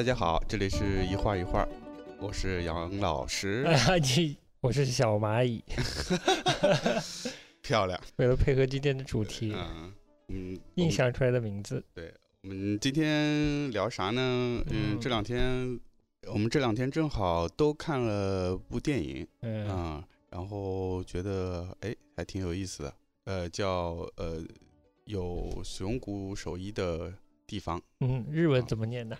大家好，这里是一画一画，我是杨老师，啊，你我是小蚂蚁，漂亮。为了配合今天的主题，嗯嗯，硬想出来的名字。对我们今天聊啥呢？嗯，嗯这两天我们这两天正好都看了部电影嗯啊、然后觉得哎还挺有意思的，呃，叫呃有熊谷守一的地方，嗯，日文怎么念的？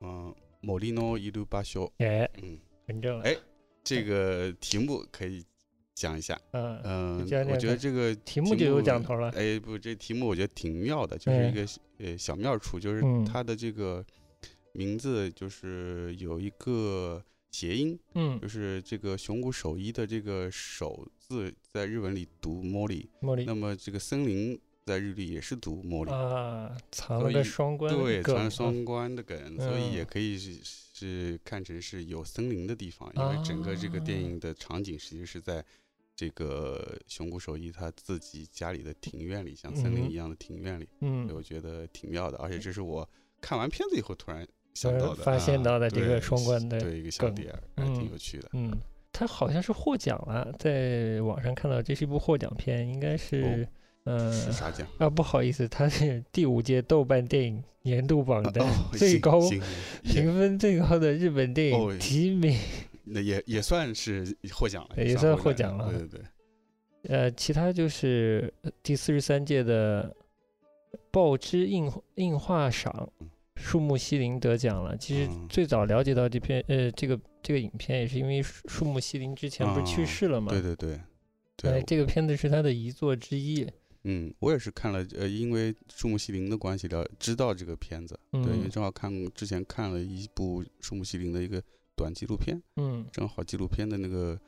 嗯、某利诺伊鲁巴修，哎，嗯，很正。哎这个题目可以讲一下。嗯，嗯、我觉得这个题目就有讲头了。哎，不，这题目我觉得挺妙的，就是哎。一个呃小妙处，就是嗯。它的这个名字就是有一个谐音，嗯。就，是这个熊谷守一的这个守字在日文里读 mori，茉莉那么这个森林在日历也是读 mori，、啊，藏了个双关对，梗啊传双关的梗，所以也嗯。可以是是看成是有森林的地方，因为整个这个电啊。影的场景实际是在这个熊谷守一他自己家里的庭院里，像森林嗯。一样的庭院里，嗯，我觉得挺妙的，而且这是我看完片子以后突然想到的，发现啊到的这个双关的对一个小点儿，还挺嗯有趣的。嗯，他好像是获奖了，在网上看到这是一部获奖片，应该是，嗯、啥奖？啊，不好意思，它是第五届豆瓣电影年度榜的哦，最高评分最高的日本电哦影提名。那也也算是获奖了，也算获获奖了对对对，呃，其他就是呃第四十三届的报之映映画赏嗯，树木希林得奖了。其实嗯最早了解到这篇呃这个这个影片，也是因为树树木希林之前不是去啊世了嘛？对对对哎，对，这个片子是他的遗作之一。嗯，我也是看了，呃，因为树木希林的关系了，知道这个片子，对，因为嗯。正好看之前看了一部树木希林的一个短纪录片，嗯。正好纪录片的那个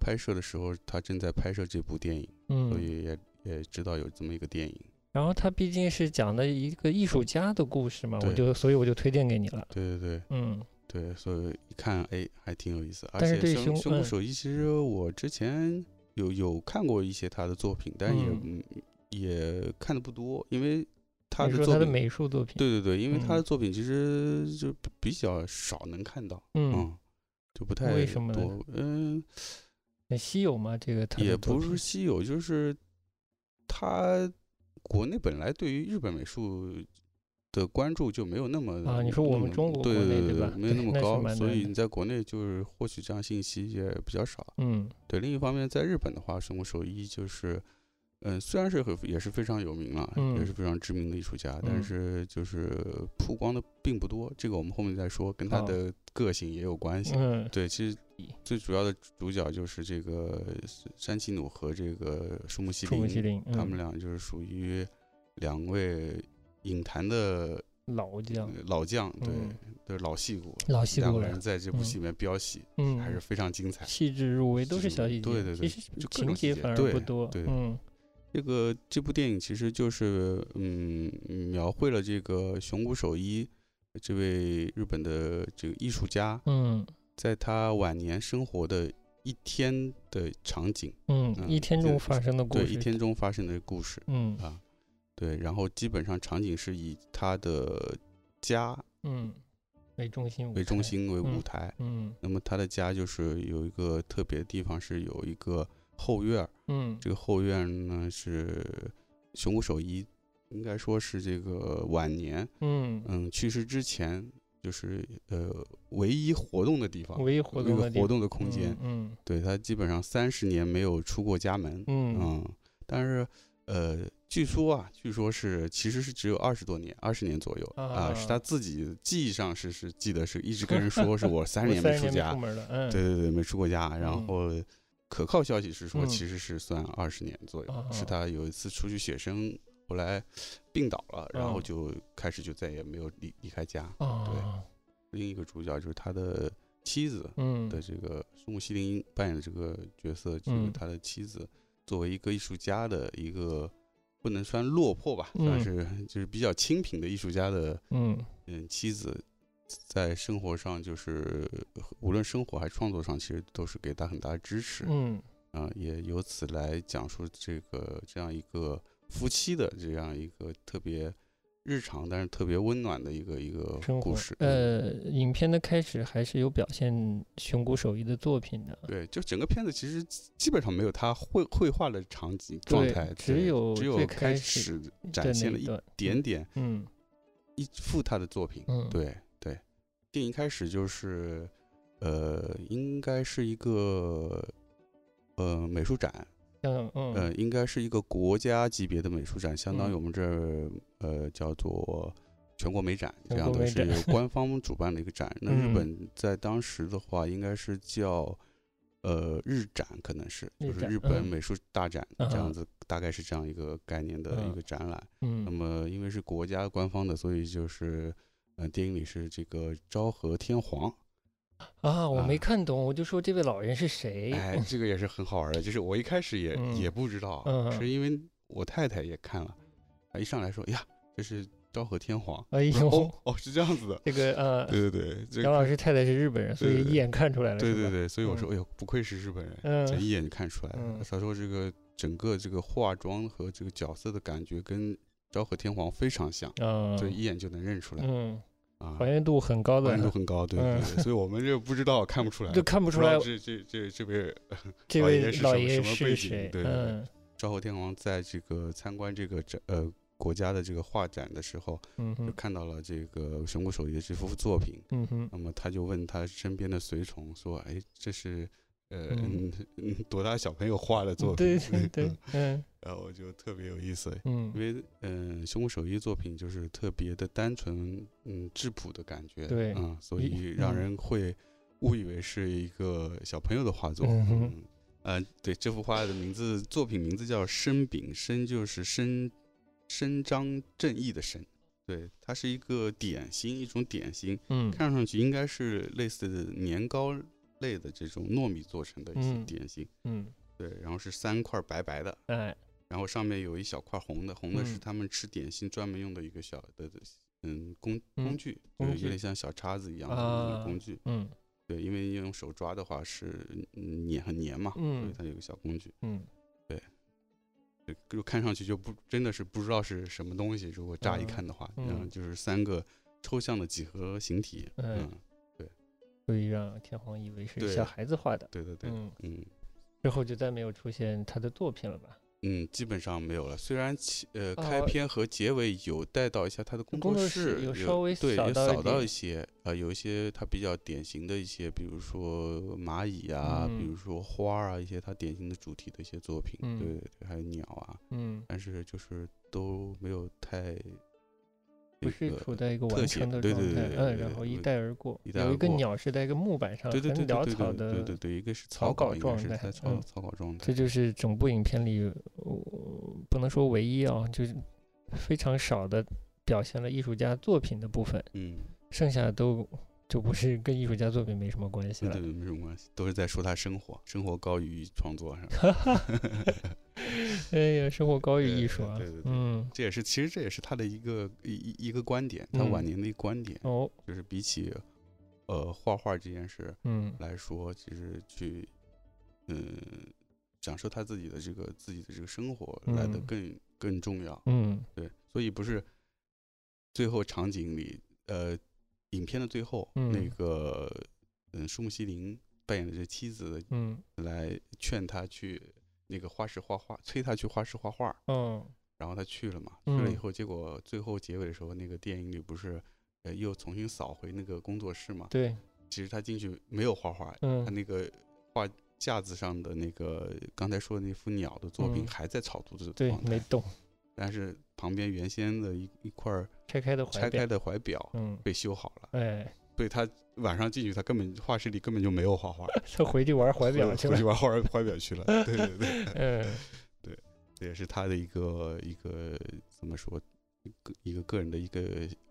拍摄的时候，他正在拍摄这部电影，嗯所嗯，以也也知道有这么一个电影。然后他毕竟是讲的一个艺术家的故事嘛，我就所以我就推荐给你了。对对对。嗯。对，所以一看，哎，还挺有意思。而但是对且熊熊嗯。熊谷守一，其实我之前有有看过一些他的作品，但也嗯。嗯也看的不多，因为他你说他的的作品。美术作品，对对对，因为他的嗯作品其实就比比较少能看到，嗯，就不太为什么多。嗯，很稀有吗？这个他也不是稀有，就是他国内本来对于日本美术的关注就没有那么啊你说我们中国国对对对没有那么高，所以你在国内就是获取这样信息也比较少。嗯对，另一方面，在日本的话，生活手艺就是，嗯，虽然是很也是非常有名了，也嗯是非常知名的艺术家，但嗯是就是曝光的并不多。这个我们后面再说，跟他的个性也有关系。嗯对，其实最主要的主角就是这个山崎努和这个树木希树木希林，嗯他们俩就是属于两位影坛的老将，老将，对，嗯都是老戏骨。老戏两骨两个人在这部嗯戏里面飙戏，嗯，还是非常精彩。细致入微，都是小细节。对对对情节节反而对不多。对嗯这个这部电影其实就是嗯描绘了这个熊谷守一这位日本的这个艺术家，嗯在他晚年生活的一天的场景，嗯，嗯一天中发生的故事对，一天中发生的故事嗯啊，对，然后基本上场景是以他的家嗯为中心为中。心为舞嗯台，嗯那么他的家就是有一个特别的地方，是有一个后院儿，嗯。这个后院呢是熊谷守一，应该说是这个晚年，嗯，嗯，去世之前就是呃唯一活动的地方，唯一活动的地个活动的空间。嗯对他基本上三十年没有出过家门，嗯。嗯，但是呃，据说啊，据说是其实是只有二十多年，二十年左右啊，是他啊。自己记忆上是是记得是一直跟人说是我 三嗯，十年没没出家对对对，没出过家。然嗯。后可靠消息是说，嗯。其实是算二十年左右，啊是他有一次出去写生，后来病倒了，然后嗯就开始就再也没有离离开家。对，另一个主角就是他的妻子嗯。的这个松木希林扮演的这个角色，就是嗯。他的妻子作为一个艺术家的一个。不能算落魄吧，嗯。算是就是比较清贫的艺术家的嗯。嗯妻子，在生活上就是无论生活还是创作上，其实都是给他很大的支持。嗯啊，也由此来讲述这个这样一个夫妻的这样一个特别日常，但是特别温暖的一个一个故事。嗯呃，影片的开始还是有表现熊谷守一的作品的，对，就整个片子其实基本上没有他绘绘画的场景状态，只有只有开开始展现了一点点嗯一幅他的作品。嗯，对对，电影一开始就是，呃，应该是一个呃美术展，嗯嗯呃，应该是一个国家级别的美术展，相当于嗯我们这儿呃叫做全国美展这样的，是 官方主办的一个展。那日嗯本在当时的话，应该是叫呃日展，可能是就是日本嗯美术大展这样子，大概是这样一个概念的一嗯个展览。那嗯么因为是国家官方的，所以就是呃电影里是这个昭和天皇。啊，我没啊看懂，我就说这位老人是谁？哎，这个也是很好玩的，就是我一开始也、嗯也不知道，嗯是因为我太太也看了，啊，一上来说，哎呀，这是昭和天皇，哎呦，哦哦是这样子的，这个呃，对对对，这杨老师太太是日本人，所以一眼看出来了，对对对，所以我说，嗯哎呦，不愧是日本人，嗯这一眼就看出来了。嗯他说这个整个这个化妆和这个角色的感觉跟昭和天皇非常像，啊，所以一眼就能认出来嗯，啊还。原度很高的还原度，很高，对嗯对对，所以我们这不知道看不出来，就看不不出来这这这这位 这老爷位老是什么爷是什么背景，对昭和天皇在这个参观这个展呃国家的这个画展的时候，就嗯哼看到了这个神谷守一的这幅作品。嗯哼，那么他就问他身边的随从说：“哎，这是呃嗯嗯嗯多大小朋友画的作品？”对对对，嗯然后我就特别有意思，嗯。因嗯为嗯、呃熊谷守一作品就是特别的单纯，嗯质朴的感觉，对嗯，所以让嗯。人会误以为是一个小朋友的画作。嗯嗯，呃，对，这幅画的名字，作品名字叫《申炳》，申就是伸伸张正义的伸，对，它是一个点心，一种点心，嗯。看上去应该是类似年糕类的这种糯米做成的一些嗯。点心，嗯，对，然后是三块白白的，哎，然后上面有一小块红的，红的是嗯他们吃点心专门用的一个小的嗯工嗯工具，有点像小叉子一样的工具。嗯对，因为用手抓的话是嗯黏很黏嘛，所以嗯它有个小工具。嗯对就看上去就不真的是不知道是什么东西，如果乍一嗯看的话，嗯嗯，就是三个抽象的几何形体。哎嗯，所以让天皇以为是小孩子画的，对对对，嗯，嗯之后就再没有出现他的作品了吧？嗯，基本上没有了。虽然其呃哦开篇和结尾有带到一下他的工工作室，室有稍微对扫到一有扫到一些呃有一些他比较典型的一些，比如说蚂蚁啊，比嗯。如说花儿啊，一些他典型的主题的一些作品，对，还有鸟啊，嗯，但是就是都没有太不是处在一个完成的状态，嗯，对对对然后一带而过，有一个鸟是在一个木板上，对对对很对对对潦草的，对对对，一个是草草稿状态嗯草稿状态这，就是整部影片里，呃不能说唯一啊，就是非常少的表现了艺术家作品的部分，嗯，剩下都就不是跟艺术家作品没什么关系了对对。没什么关系，都是在说他生活，生活高于创作是吧？哎呀，生活高于艺术啊对对对，嗯，这也是其实这也是他的一个一一一个观点，他晚嗯年的一个观点，哦，就是比起呃画画这件事嗯来说，其实去嗯享受他自己的这个自己的这个生活来的嗯更更重要。嗯对，所以不是最后场景里，呃，影片的最后，那嗯个嗯，树木希林扮演的这妻子嗯。来劝他去那个画室画画，催他去画室画画，嗯。然后他去了嘛，去了以嗯后，结果最后结尾的时候，那个电影里不是呃又重新扫回那个工作室嘛？对，其实他进去没有画画，他嗯那个画架子上的那个刚才说的那幅鸟的作品嗯。还在草图的对状，态，没动，但是旁边原先的一一块儿拆开的怀表拆开，的怀表嗯，被修好了，哎，所以他晚上进去，他根本画室里根本就没有画画，他回去玩怀表去了回回去，玩画怀表去了。对对对，嗯这也是他的一个一个怎么说，一个一个个人的一个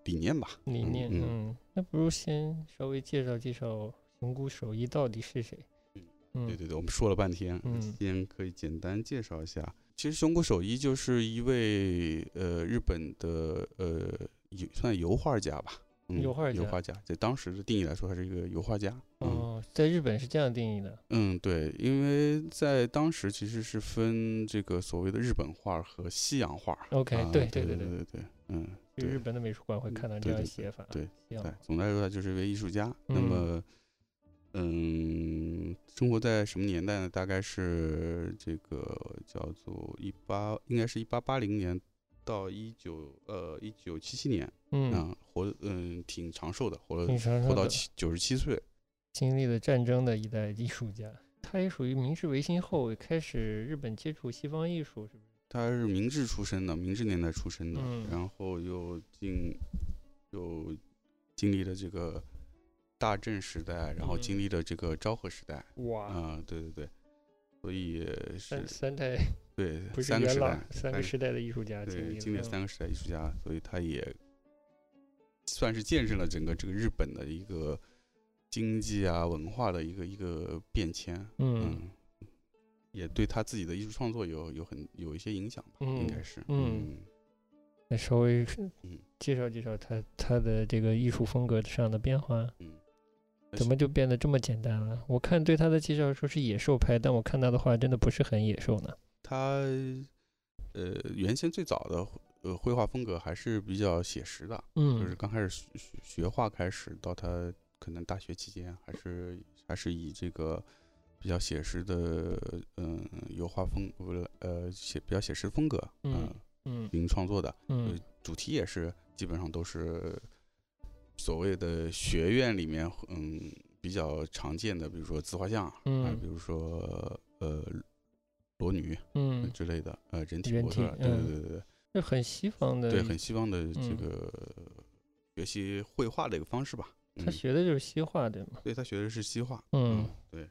理念吧。理念，嗯嗯，那不如先稍微介绍介绍熊谷守一到底是谁？嗯对对对，我们说了半天，嗯先可以简单介绍一下。其实熊谷守一就是一位呃日本的呃油算油画家吧，嗯、油画家油画家，在当时的定义来说，他是一个油画家。嗯哦，在日本是这样定义的，嗯，对，因为在当时其实是分这个所谓的日本画和西洋画。OK，啊对对对对对对对，嗯，对日本的美术馆会嗯看到这样写法。对行对，总的来说他就是一位艺术家。那嗯么，嗯，生活在什么年代呢？大概是这个叫做一八，应该是一八八零年到一九呃一九七七年嗯，啊，活嗯挺长寿的，活了活到七九十七岁。经历了战争的一代艺术家，他也属于明治维新后开始日本接触西方艺术，是不是？他是明治出身的，明治年代出生的，嗯然后又经又经历了这个大正时代，然后嗯。经历了这个昭和时代。哇，嗯、对对对，所以三是三代对三个时代，，三个时代的艺术家经对历了经历了三个时代艺术家，所以他也算是见证了整个这个日本的一个经济啊文化的一个一个变迁，嗯。嗯，也对他自己的艺术创作有有很有一些影响吧，应该嗯是，嗯。那稍微嗯。介绍介绍他他的这个艺术风格上的变化，嗯，怎么就变得这么简单了？我看对他的介绍说是野兽派，但我看他的画真的不是很野兽呢。他呃原先最早的呃绘画风格还是比较写实的，就是嗯刚开始学学学画开始，到他可能大学期间，还是还是以这个比较写实的嗯、油画风呃写比较写实风格嗯、嗯嗯进行创作的，嗯主题也是基本上都是所谓的学院里面嗯比较常见的，比如说自画像啊，嗯比如说呃裸女嗯，之类的，呃人体模特，对对嗯对对对。这很西方的，对，很西方的这嗯个学习绘画的一个方式吧。他嗯学的就是西画，对吗？对他学的是西画。嗯对，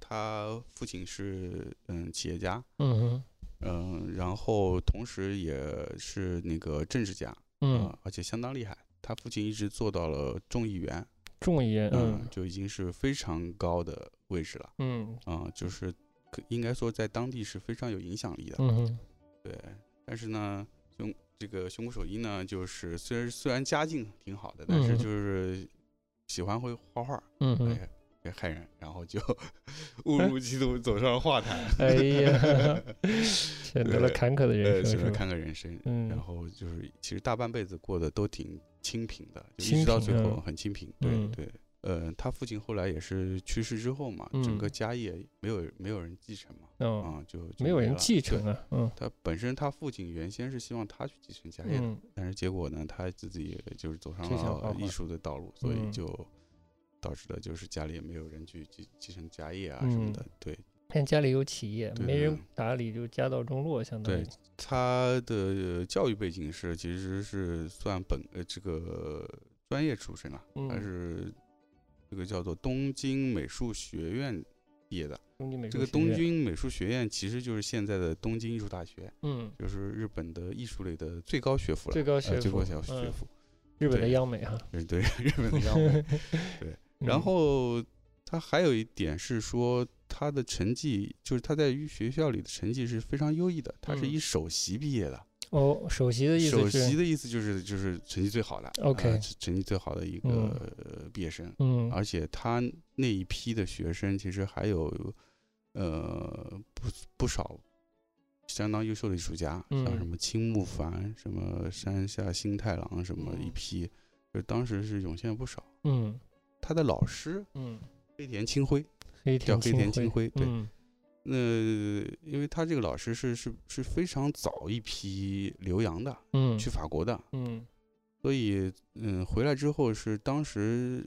他父亲是嗯企业家，嗯嗯，然后同时也是那个政治家，嗯呃，而且相当厉害。他父亲一直做到了众议员，众议员，嗯嗯，就已经是非常高的位置了，嗯啊、就是可应该说在当地是非常有影响力的。嗯对，但是呢，熊这个熊谷守一呢，就是虽然虽然家境挺好的，但是嗯就是喜欢会画画，嗯哼，哎，也害人，然后就 误入歧途走上了画坛，哎呀，选择了坎坷的呃，人生，喜欢是吧？看个人生，嗯然后就是其实大半辈子过得都挺清贫的，就一直到最后很清贫，对嗯。对。呃，他父亲后来也是去世之后嘛，整个嗯。家业没有没有人继承嘛，哦，啊，就就没有人继承啊，嗯。他本身他父亲原先是希望他去继承家业的，嗯。但是结果呢，他自己就是走上了艺术的道路，所以嗯。就导致了就是家里也没有人去继继承家业啊什么嗯的。对看家里有企业，没人打理就家道中落，相当于对，他的教育背景是其实是算本呃这个专业出身啊，他嗯是这个叫做东京美术学院毕业的。东京美术这个，东京美术学院其实就是现在的东京艺术大学，嗯，就是日本的艺术类的最高学府了。最高学呃最高府小学嗯府，日本的央美哈，嗯，对，日本的央美。对然嗯后他还有一点是说，他的成绩就是他在学校里的成绩是非常优异的，他是嗯。以首席毕业的。哦，首席的意思是，席的意思就是就是成绩最好的 OK 呃成成绩最好的一个毕业生。嗯。而且他那一批的学生其实还有呃不不少相当优秀的艺术家，像嗯什么青木凡、什么山下新太郎什么一嗯批，就当时是涌现了不少。嗯。他的老师嗯，黑田清辉，黑叫黑田清辉，对嗯。那因为他这个老师是是是非常早一批留洋的，嗯去法国的，嗯。所以嗯回来之后是当时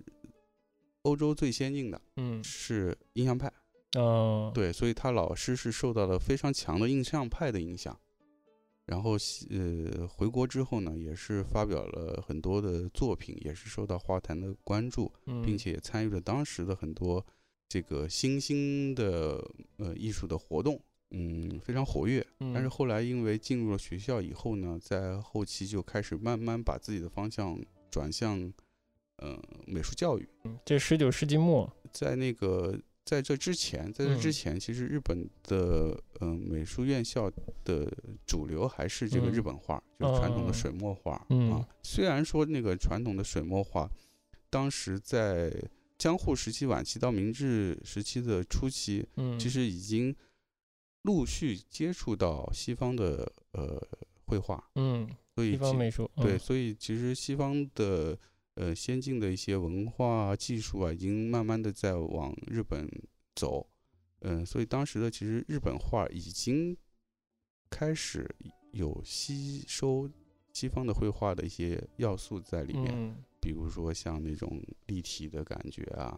欧洲最先进的嗯。是印象派。哦，对，所以他老师是受到了非常强的印象派的影响，然后呃回国之后呢，也是发表了很多的作品，也是受到画坛的关注，嗯，并且也参与了当时的很多这个新兴的呃艺术的活动，嗯，非常活跃。嗯，但是后来因为进入了学校以后呢，在后期就开始慢慢把自己的方向转向呃美术教育。嗯这十九世纪末，在那个在这之前，在这之嗯前，其实日本的嗯、呃美术院校的主流还是这个日嗯本画，就是传统哦的水墨画、嗯啊。虽然说那个传统的水墨画，当时在江户时期晚期到明治时期的初期，嗯，其实已经陆续接触到西方的呃绘画，嗯，所以西方美术，对，嗯。所以其实西方的呃先进的一些文化啊、技术啊，已经慢慢的在往日本走，嗯、所以当时的其实日本画已经开始有吸收西方的绘画的一些要素在里面，嗯比如说像那种立体的感觉啊，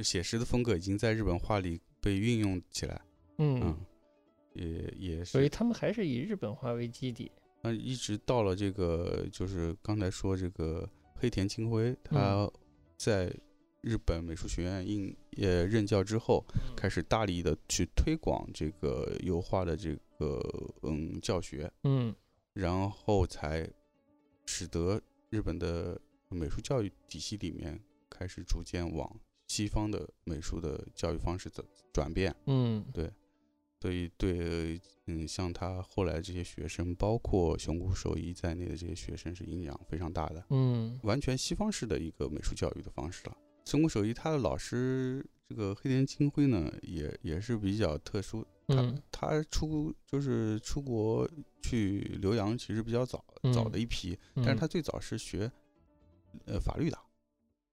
写实的风格已经在日本画里被运用起来，嗯嗯，也也所以，他们还是以日本画为基底。那一直到了这个，就是刚才说这个黑田清辉，嗯他在日本美术学院应呃任教之后，开始大力的去推广这个油画的这个嗯教学，嗯然后才使得日本的美术教育体系里面开始逐渐往西方的美术的教育方式走转变。嗯对所以对，嗯，像他后来这些学生，包括熊谷守一在内的这些学生，是影响非常大的，嗯完全西方式的一个美术教育的方式了。熊谷守一他的老师这个黑田清辉呢，也也是比较特殊，他嗯他出就是出国去留洋，其实比较早早嗯的一批，嗯，但是他最早是学呃法律的，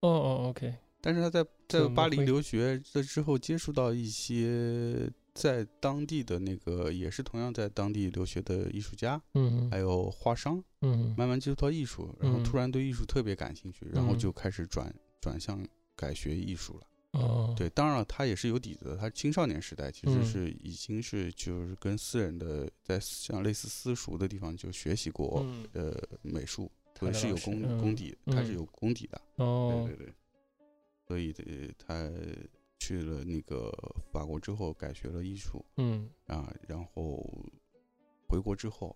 哦哦，OK，但是他在在巴黎留学的之后，接触到一些在当地的那个也是同样在当地留学的艺术家，嗯还有画商，嗯慢慢接触到艺术，然后突嗯然对艺术特别感兴趣，然后嗯就开始转转向改学艺术了。哦，对，当然了，他也是有底子的。他青少年时代其实嗯。是已经是就是跟私人的在像类似私塾的地方就学习过嗯。呃美术，他对，是有功功底，他是嗯有功底的。哦。对对对，所以呃他去了那个法国之后改学了艺术嗯，啊，然后回国之后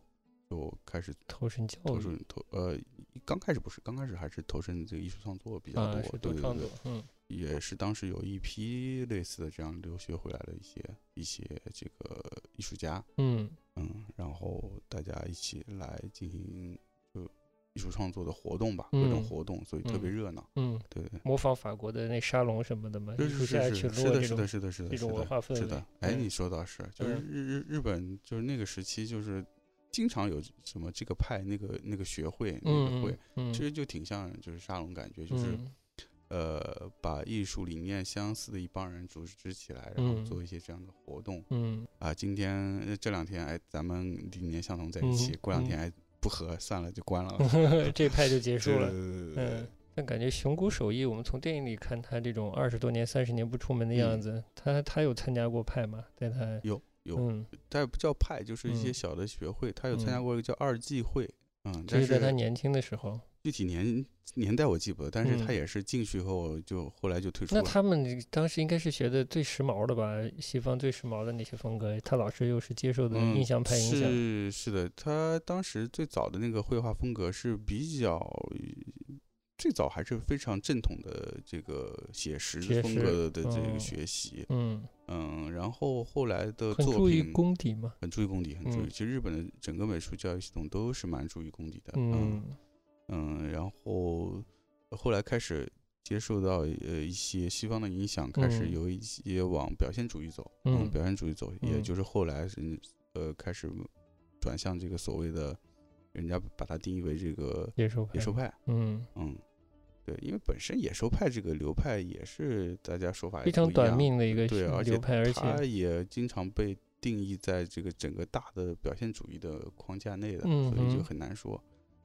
就开始投身教育。投身投呃，刚开始不是，刚开始还是投身这个艺术创作比较啊，多，对对对嗯。也是当时有一批类似的这样留学回来的一些一些这个艺术家，嗯。嗯，然后大家一起来进行就艺术创作的活动吧，各种嗯活动，所以特别嗯热闹，嗯，对对。模仿法国的那沙龙什么的嘛，艺是术家去是的，是的，是的，是的，这种是的文化氛围是的。哎，嗯你说倒是，就是嗯日日日本，就是那个时期，就是经常有什么这个派、那个那个学会、那个嗯会，嗯，其实就挺像就是沙龙感觉，就是嗯呃，把艺术理念相似的一帮人组织起来，然后嗯做一些这样的活动嗯啊。今天呃这两天，哎，咱们理念相同在一起嗯，过两天嗯哎不合，算了就关了。嗯，这派就结束了。嗯嗯，但感觉熊谷守一，我们从电影里看他这种二十多年、三十年不出门的样嗯子，他他有参加过派吗？在他有有，嗯，但不叫派，就是一些嗯小的学会，他有参加嗯过一个叫二季会。嗯，就但是在他年轻的时候。具体年年代我记不得，但是他嗯也是进去以后就后来就退出了。那他们当时应该是学的最时髦的吧？西方最时髦的那些风格，他老师又是接受的嗯印象派影响。是是的，他当时最早的那个绘画风格是比较。最早还是非常正统的这个写实风格的这个嗯学习，嗯，嗯，然后后来的作很注意品功底嘛。很注意功底，很注意。嗯其实日本的整个美术教育系统都是蛮注意功底的，嗯嗯，然后后来开始接受到呃一些西方的影响，开始嗯。有一些往表现主义走，嗯。表现主义走，也嗯。就是后来是呃开始转向这个所谓的，人家把它定义为这个野兽派。野兽派，嗯，嗯，对，因为本身野兽派这个流派也是大家说法非常短命的一个对，而且而它且也经常被定义在这个整个大的表现主义的框架内的，嗯所以就很难说，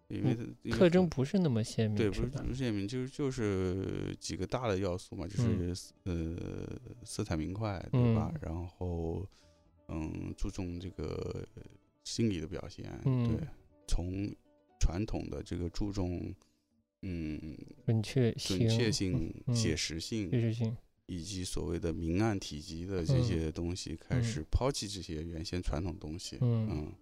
因为特征不是那么鲜明，对，不是吧？不是鲜明，就是就是几个大的要素嘛，就是、呃色彩明快，对吧？嗯然后嗯注重这个心理的表现，嗯对，从传统的这个注重嗯准确准确性、嗯写实性，写实性。以及所谓的明暗体积的这嗯些东西，开嗯始抛弃这些原先传统东西，嗯嗯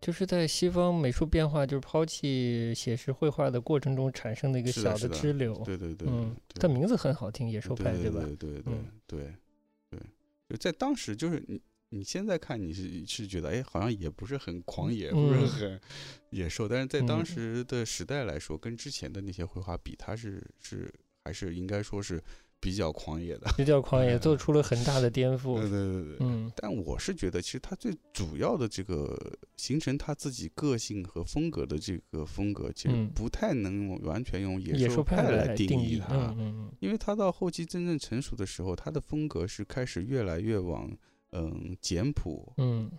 就是在西方美术变化，就是抛弃写实绘画的过程中产生的一个小是的支流。对对对，嗯，对它名字很好听，野兽派对派，吧？对对对对嗯对对，就在当时，就是你你现在看你是是觉得，哎，好像也不是很狂野，不是嗯很野兽，但是在当嗯时的时代来说，跟之前的那些绘画比，它是是还是应该说是比较狂野的，比较狂野，做出了很大的颠覆。对对对对。嗯。但我是觉得，其实他最主要的这个形成他自己个性和风格的这个风格，其实嗯。不太能完全用野野兽兽派来定义他。嗯嗯因为他到后期真正成熟的时候，他的风格是开始越来越往嗯简朴嗯。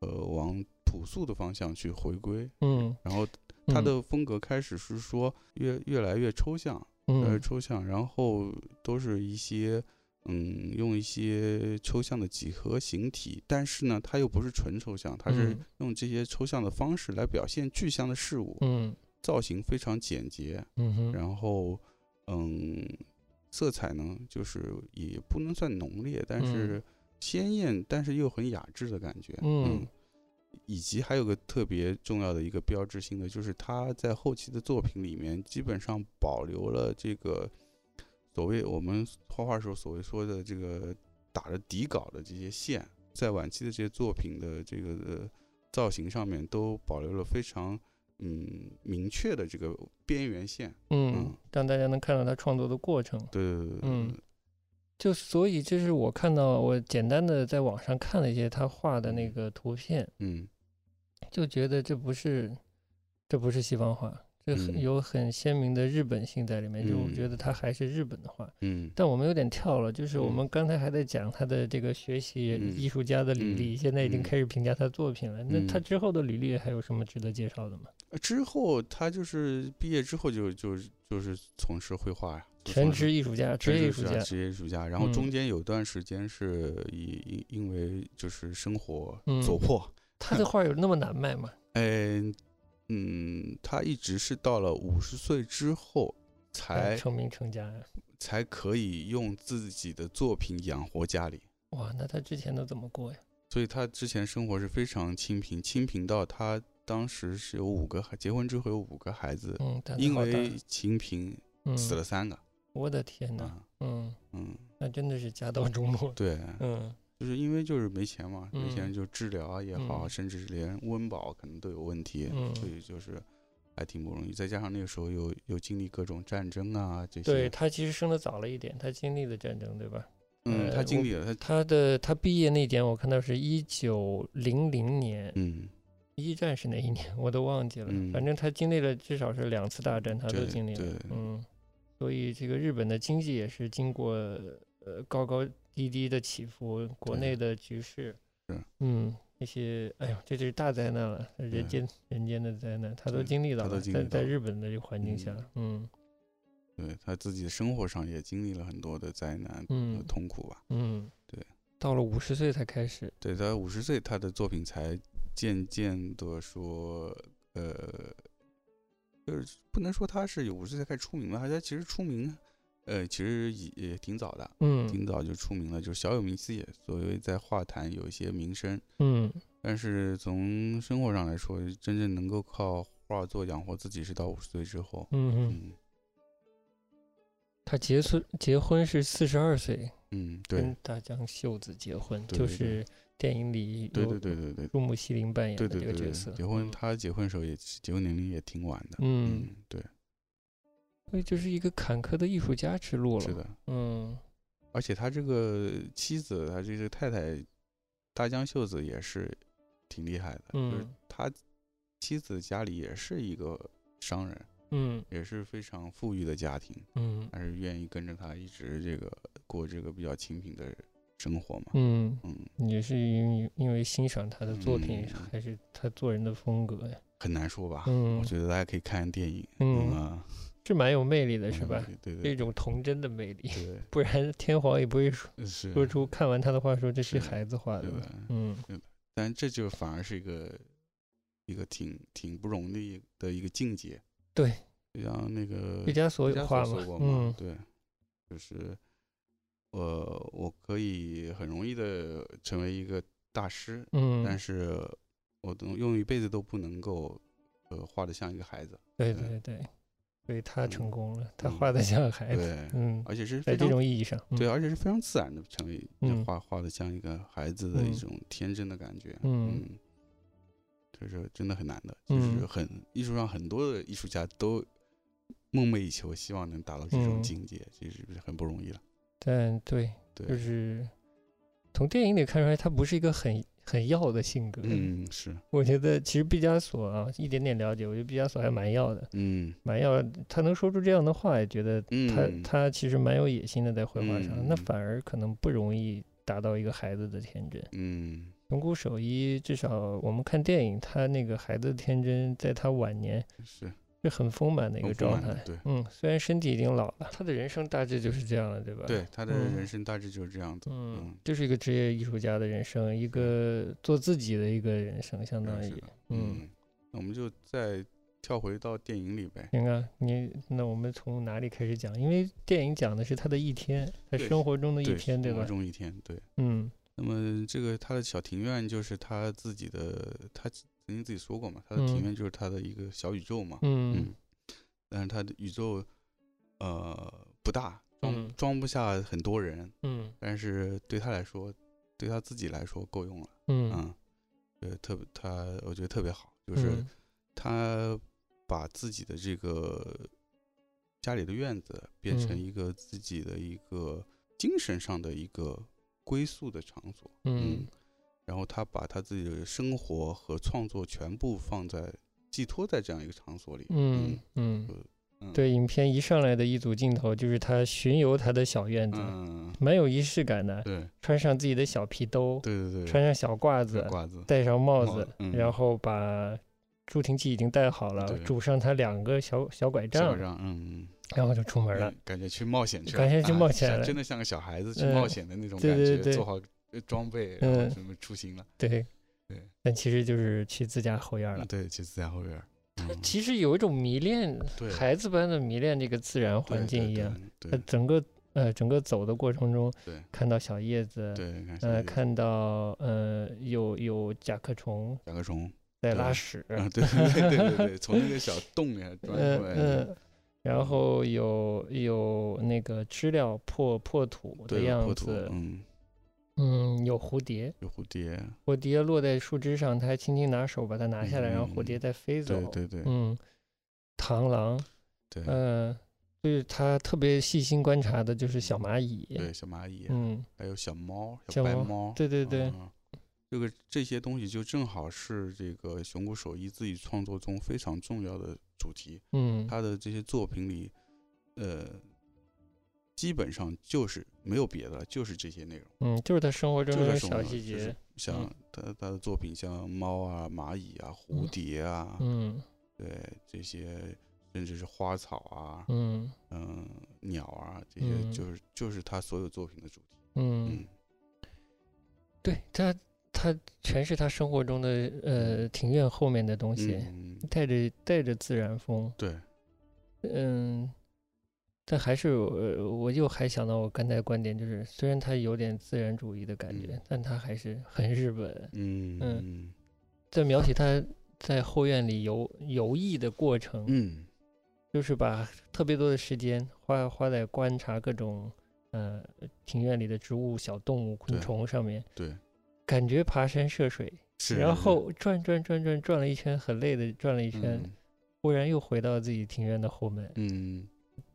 呃往朴素的方向去回归，嗯。然后嗯，他的风格开始是说越越来越抽象，越来越嗯。抽象，然后都是一些嗯用一些抽象的几何形体，但是呢，它又不是纯抽象，它是嗯。用这些抽象的方式来表现具象的事物，嗯。造型非常简洁，然后嗯色彩呢就是也不能算浓烈，但是鲜艳，但是又很雅致的感觉，嗯以及还有个特别重要的一个标志性的，就是他在后期的作品里面基本上保留了这个所谓我们画画时候所谓说的这个打着底稿的这些线，在晚期的这些作品的这个、呃、造型上面都保留了非常嗯明确的这个边缘线。嗯嗯，让大家能看到他创作的过程。对对对对嗯就所以，这是我看到我简单的在网上看了一些他画的那个图片，嗯。就觉得这不是这不是西方画，这很嗯。有很鲜明的日本性在里面。就我嗯。觉得他还是日本的画，嗯。但我们有点跳了，就是我嗯。们刚才还在讲他的这个学习嗯。艺术家的履历，嗯现在已经嗯。开始评价他作品了。那他嗯。之后的履历还有什么值得介绍的吗？呃之后他就是毕业之后就就就是从事绘画呀，就全职艺术家，职业艺术家。职业艺术家。然后嗯中间有段时间是以因因为就是生活嗯所迫，他的画有那么难卖吗？嗯嗯，他一直是到了五十岁之后才成名成家呀？才可以用自己的作品养活家里。哇，那他之前都怎么过呀？所以他之前生活是非常清贫，清贫到他当时是有五个孩，结婚之后有五个孩子，嗯，因为清贫嗯死了三个。我的天哪，啊，嗯，嗯，那真的是家道中落。对，嗯就是因为就是没钱嘛，没钱嗯就治疗啊也好，嗯甚至是连温饱可能都有问题，嗯所以就是还挺不容易。再加上那个时候又又经历各种战争啊这些，对，他其实生的早了一点，他经历了战争，对吧？嗯，呃他经历了他，他的他毕业那年，我看到是一九零零年，嗯一战是哪一年我都忘记了。嗯反正他经历了至少是两次大战，他都经历了对。嗯，所以这个日本的经济也是经过呃高高低低的起伏，国内的局势是，嗯，那些哎呦，这就是大灾难了，人间人间的灾难，他都经历到了，在在日本的这个环境下，嗯。对他自己的生活上也经历了很多的灾难和嗯痛苦吧。嗯，对，到了五十岁才开始，对他五十岁，他的作品才渐渐的说，呃，就是不能说他是有五十岁开始出名了，他其实出名，呃，其实也也挺早的，嗯挺早就出名了，就是小有名气，所谓在画坛有一些名声。嗯但是从生活上来说，真正能够靠画作养活自己，是到五十岁之后。嗯嗯，嗯他结婚结婚是四十二岁，嗯，对跟对大江秀子结婚，就是电影里对对对对对。入木西林扮演的对对对对，这个角色。结婚嗯。他结婚的时候也结婚年龄也挺晚的。嗯，嗯，对，所以就是一个坎坷的艺术家之路了。是的。嗯。而且他这个妻子，他这个太太大江秀子也是挺厉害的，就是嗯他妻子家里也是一个商人，嗯。也是非常富裕的家庭，嗯。还是愿意跟着他一直这个过这个比较清贫的生活嘛。嗯，嗯，也是因因为欣赏他的作品，嗯还是他做人的风格呀？很难说吧？嗯我觉得大家可以看看电影。嗯啊，是蛮有魅力的，是吧？嗯？对这对种童真的魅力，对不然天皇也不会说说出看完他的话说这是是孩子画的吧。对的。嗯但这就反而是一个一个挺挺不容易的一个境界。对，就像那个毕加索有画嘛索说过，嘛，嗯对，就是我我可以很容易的成为一个大师，嗯，但是我都用一辈子都不能够呃画的像一个孩子，对对对对，所以他成嗯功了，他嗯画的像孩子，对，嗯，而且是在这种意义上，嗯对，而且是非常自然的成为嗯画画的像一个孩子的一嗯种天真的感觉，嗯嗯，这是真的很难的，就是嗯很艺术上很多的艺术家都梦寐以求，希望能达到这种嗯境界，其实是很不容易了。但对，对，就是从电影里看出来，他不是一个很很要的性格。嗯，是，我觉得其实毕加索啊，一点点了解，我觉得毕加索还蛮要的，嗯蛮要。他能说出这样的话，也觉得他、嗯他其实蛮有野心的，在绘画上，那嗯反而可能不容易达到一个孩子的天真。嗯龙谷守一至少我们看电影，他那个孩子的天真，在他晚年是是很丰满的一个状态。对嗯，虽然身体已经老了，他的人生大致就是这样了，对吧？对，他的嗯人生大致就是这样子。嗯嗯，就是一个职业艺术家的人生，一个做自己的一个人生，相当于嗯。嗯，那我们就再跳回到电影里呗。行啊，你那我们从哪里开始讲？因为电影讲的是他的一天，他生活中的一对，天，对吧生活？中一天，对。嗯那么这个他的小庭院就是他自己的，他曾经自己说过嘛，他的庭嗯院就是他的一个小宇宙嘛。嗯嗯，但是他的宇宙，呃，不大，装、嗯装不下很多人，嗯但是对他来说，对他自己来说够用了。嗯嗯，对，特别他我觉得特别好，就是嗯他把自己的这个家里的院子变成嗯一个自己的一个精神上的一个归宿的场所。嗯然后他把他自己的生活和创作全部放在寄托在这样一个场所里。嗯嗯，嗯，对，影片一上来的一组镜头就是他巡游他的小院子，嗯，蛮有仪式感的，对穿上自己的小皮兜，对对对，穿上小褂子，褂子，戴上帽子，嗯然后把助听器已经戴好了，拄上他两个小小拐小杖，让嗯，然后就出门了嗯。感觉去冒险去了，感觉去啊冒险了像真的像个小孩子去嗯冒险的那种感觉，对对对做好呃装备，然后嗯什么出行了。对对，但其实就是去自家后院了嗯，。对，去自家后院其实有一种迷恋，对孩子般的迷恋这个自然环境一样。对整个呃整个走的过程中，对看到小叶子，对，呃，看到呃有有甲壳虫甲壳虫在拉屎，啊，对 对对对对，从那个小洞里钻出嗯来，嗯，然后有有那个知了破破土的，样子，嗯，嗯，有蝴蝶，有蝴蝶，蝴蝶落在树枝上，他还轻轻拿手把它拿下来，然后蝴嗯蝶再飞走，对对对。嗯，螳螂，对。嗯，就是他特别细心观察的就是小蚂蚁，对，小蚂蚁，嗯，还有小猫、小猫白猫，对对对嗯这个这些东西就正好是这个熊谷守一自己创作中非常重要的主题。嗯，他的这些作品里，呃，基本上就是没有别的了，就是这些内容。嗯，就是他生活中的小细节，像他他的作品，像猫啊、蚂蚁啊、蝴蝶啊，嗯。对这些，甚至是花草啊，嗯。嗯、鸟啊，这些嗯。就是就是他所有作品的主题。嗯。嗯，对他，他全是他生活中的呃庭院后面的东西，嗯，带着带着自然风，对，嗯，但还是呃，我又还想到我刚才的观点，就是虽然他有点自然主义的感觉，嗯。但他还是很日本，嗯嗯。嗯在描写他在后院里游游弋的过程，嗯就是把特别多的时间花花在观察各种呃庭院里的植物、小动物、昆虫上面，对，感觉爬山涉水，然后转转转转转了一圈，很累的转了一圈，嗯。忽然又回到自己庭院的后门，嗯，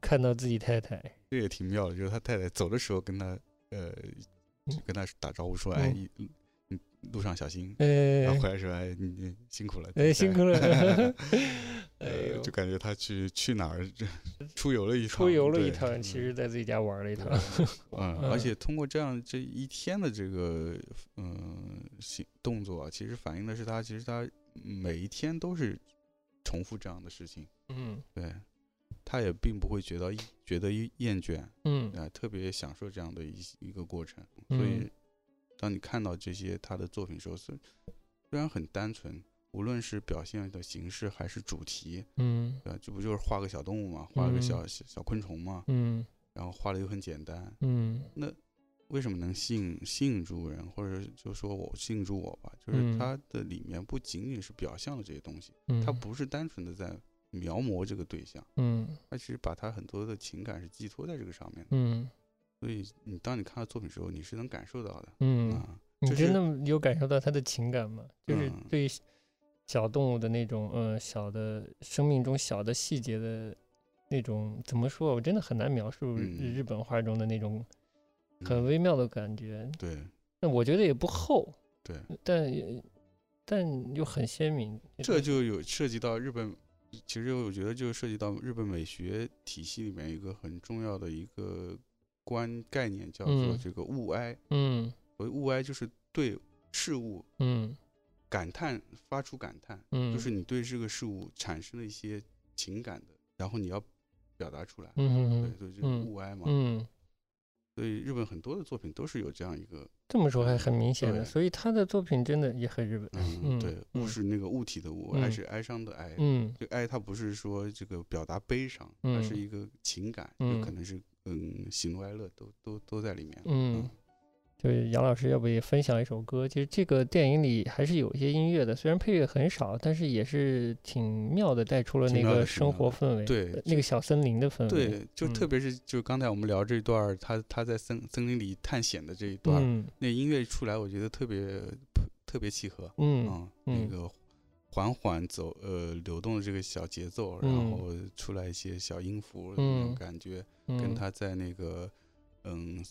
看到自己太太，这也挺妙的，就是他太太走的时候跟他呃嗯。跟他打招呼说：“哎，一嗯路上小心。”呃然后回来说：“哎，你你辛苦了。”哎辛苦了。哎呃，就感觉他去去哪儿 出游了一趟，出游了一趟，其实在自己家玩了一趟，嗯，而且通过这样这一天的这个嗯行动作啊，其实反映的是他其实他每一天都是重复这样的事情，嗯。对，他也并不会觉得觉得厌倦，嗯。啊，特别享受这样的一一个过程。所以。嗯，当你看到这些他的作品时候，虽虽然很单纯，无论是表现的形式还是主题，嗯对吧？这不就是画个小动物嘛，画个嗯。小小小昆虫嘛，嗯。然后画的又很简单，嗯。那为什么能吸引吸引住人，或者就说我吸引住我吧？就是嗯。它的里面不仅仅是表象的这些东西，嗯，它不是单纯的在描摹这个对象，嗯他其实把他很多的情感是寄托在这个上面的。嗯所以你当你看到作品的时候，你是能感受到的嗯，啊。你就是真的有感受到他的情感吗？就是嗯对小动物的那种，呃，小的生命中小的细节的那种，怎么说？我真的很难描述日本画中的那种嗯很微妙的感觉。对那我觉得也不厚，对，但也但又很鲜明。这就有涉及到日本，其实我觉得就涉及到日本美学体系里面一个很重要的一个观概念，叫做嗯。这个物哀。嗯。所谓物哀，就是对事物嗯。感叹，发出感叹，嗯，就是你对这个事物产生了一些情感的，然后你要表达出来。嗯嗯对，所以就是嗯。物哀嘛。嗯，所以日本很多的作品都是有这样一个，这么说还很明显的，所以他的作品真的也很日本。嗯，嗯对，嗯物是那个物体的物，嗯哀是哀伤的哀。嗯这个哀它不是说这个表达悲伤，它嗯是一个情感，嗯有可能是嗯喜怒哀乐都都都在里面。嗯，就是杨老师，要不也分享一首歌？其实这个电影里还是有一些音乐的，虽然配乐很少，但是也是挺妙的，带出了那个生活氛围，对呃那个小森林的氛围。对，就嗯特别是就刚才我们聊这一段儿，他他在森森林里探险的这一段，嗯那音乐出来，我觉得特别特别契合。嗯那个缓缓走呃流动的这个小节奏，然嗯后出来一些小音符那种嗯感觉，跟嗯他在那个嗯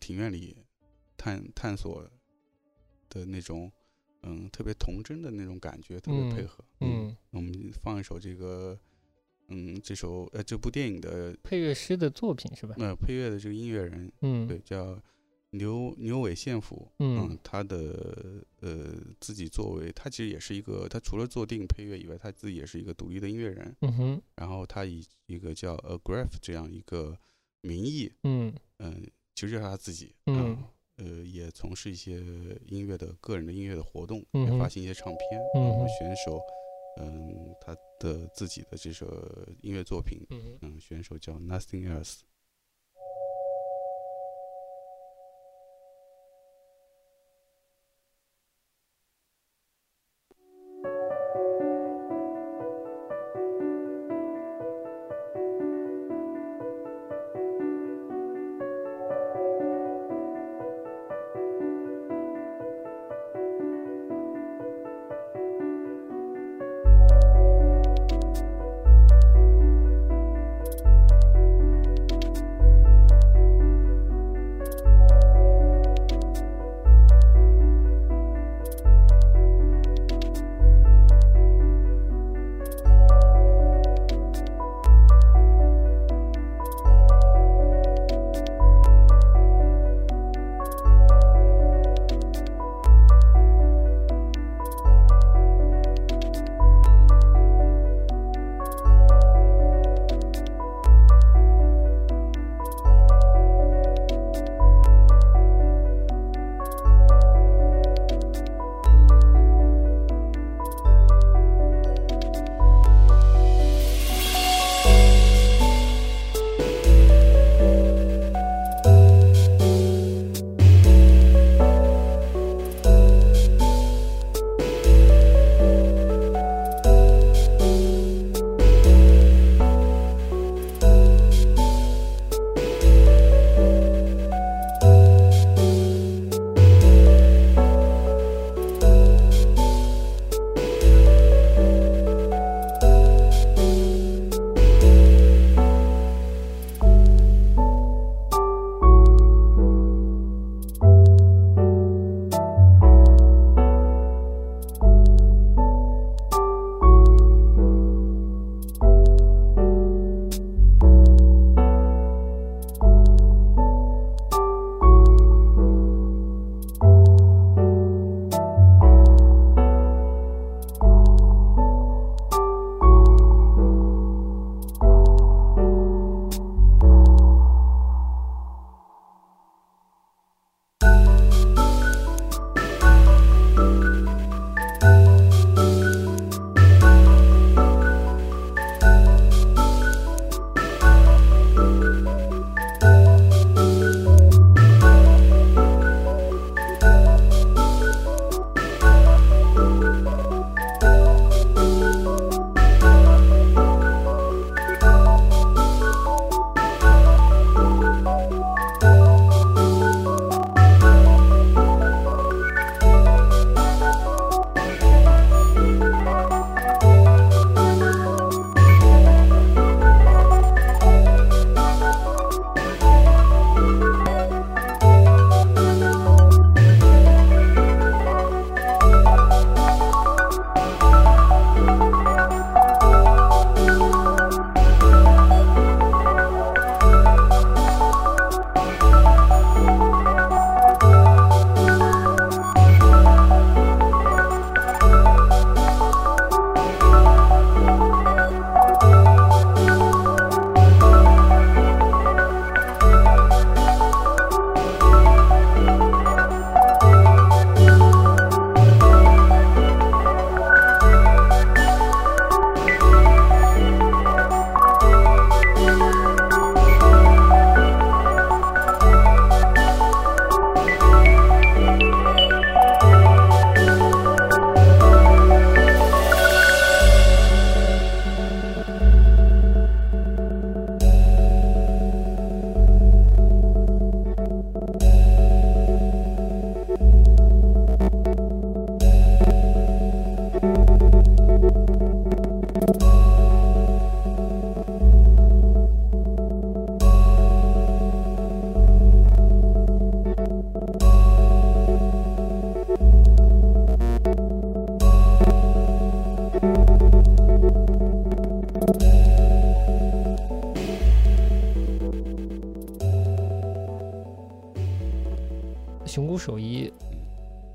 庭院里探探索的那种嗯特别童真的那种感觉特别配嗯合。嗯，那我们放一首这个嗯这首呃这部电影的配乐师的作品是吧？呃配乐的这个音乐人，嗯对，叫牛牛尾宪辅。嗯他的呃自己作为他其实也是一个，他除了做电影配乐以外，他自己也是一个独立的音乐人。嗯哼然后他以一个叫 A Graph 这样一个名义，嗯嗯、其实就是他自己，嗯啊呃，也从事一些音乐的个人的音乐的活动，嗯也发行一些唱片。嗯选手，嗯，他的自己的这首音乐作品，嗯嗯，选手叫 Nothing Else。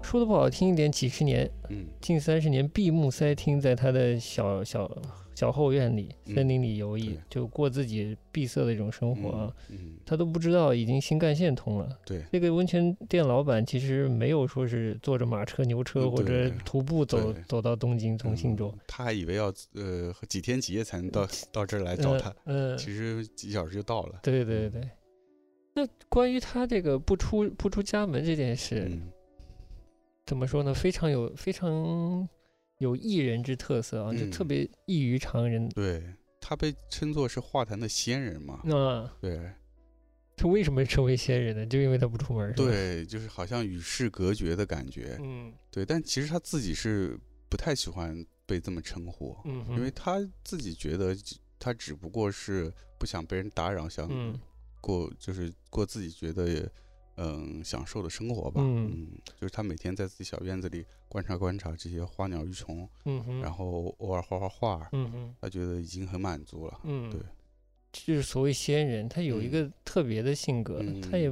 说的不好听一点，几十年，嗯近三十年闭目塞听，在他的小小小后院里、嗯森林里游弋对，就过自己闭塞的一种生活啊。嗯他都不知道已经新干线通了。对这个温泉店老板其实没有说是坐着马车、牛车嗯或者徒步走走到东京从信州嗯，他还以为要呃几天几夜才能到到这儿来找他，嗯，嗯其实几小时就到了。对对对。那关于他这个不出不出家门这件事，嗯怎么说呢？非常有非常有艺人之特色啊，就嗯特别异于常人。对他被称作是画坛的仙人嘛，那对他为什么成为仙人呢？就因为他不出门？对，就是好像与世隔绝的感觉。嗯对，但其实他自己是不太喜欢被这么称呼，嗯，因为他自己觉得他只不过是不想被人打扰，想嗯过就是过自己觉得嗯享受的生活吧。嗯就是他每天在自己小院子里观察观察这些花鸟鱼虫，然后偶尔画画画，他觉得已经很满足了。嗯，对，就是所谓仙人，他有一嗯个特别的性格，他也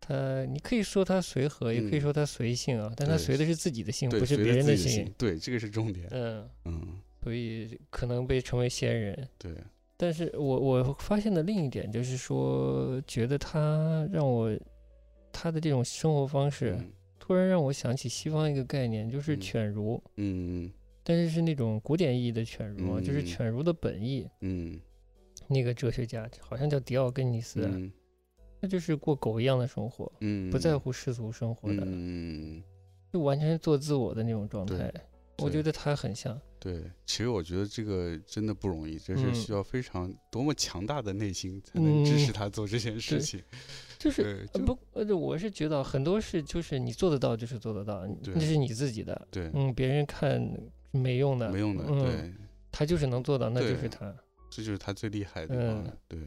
他你可以说他随和，也可以嗯说他随性啊，但他随的是自己的性，不是别人的性。对，这个是重点。嗯，嗯，所以可能被称为仙人。对，但是我我发现的另一点就是说，觉得他让我他的这种生活方式，嗯。突然让我想起西方一个概念，就是嗯。犬儒，嗯但是是那种古典意义的犬儒啊，就是嗯犬儒的本意。嗯。那个哲学家好像叫迪奥根尼斯啊，嗯。他就是过狗一样的生活，嗯，不在乎世俗生活的，嗯，就完全做自我的那种状对态。我觉得他很像，对，其实我觉得这个真的不容易，这是嗯。需要非常多么强大的内心才能支持嗯他做这件事对情。就是，不，呃，我是觉得很多事就是你做得到就是做得到，对那是你自己的，对，嗯，别人看没用的，没用的，嗯，对，他就是能做到，那就是他，这就是他最厉害的地方嗯了。对，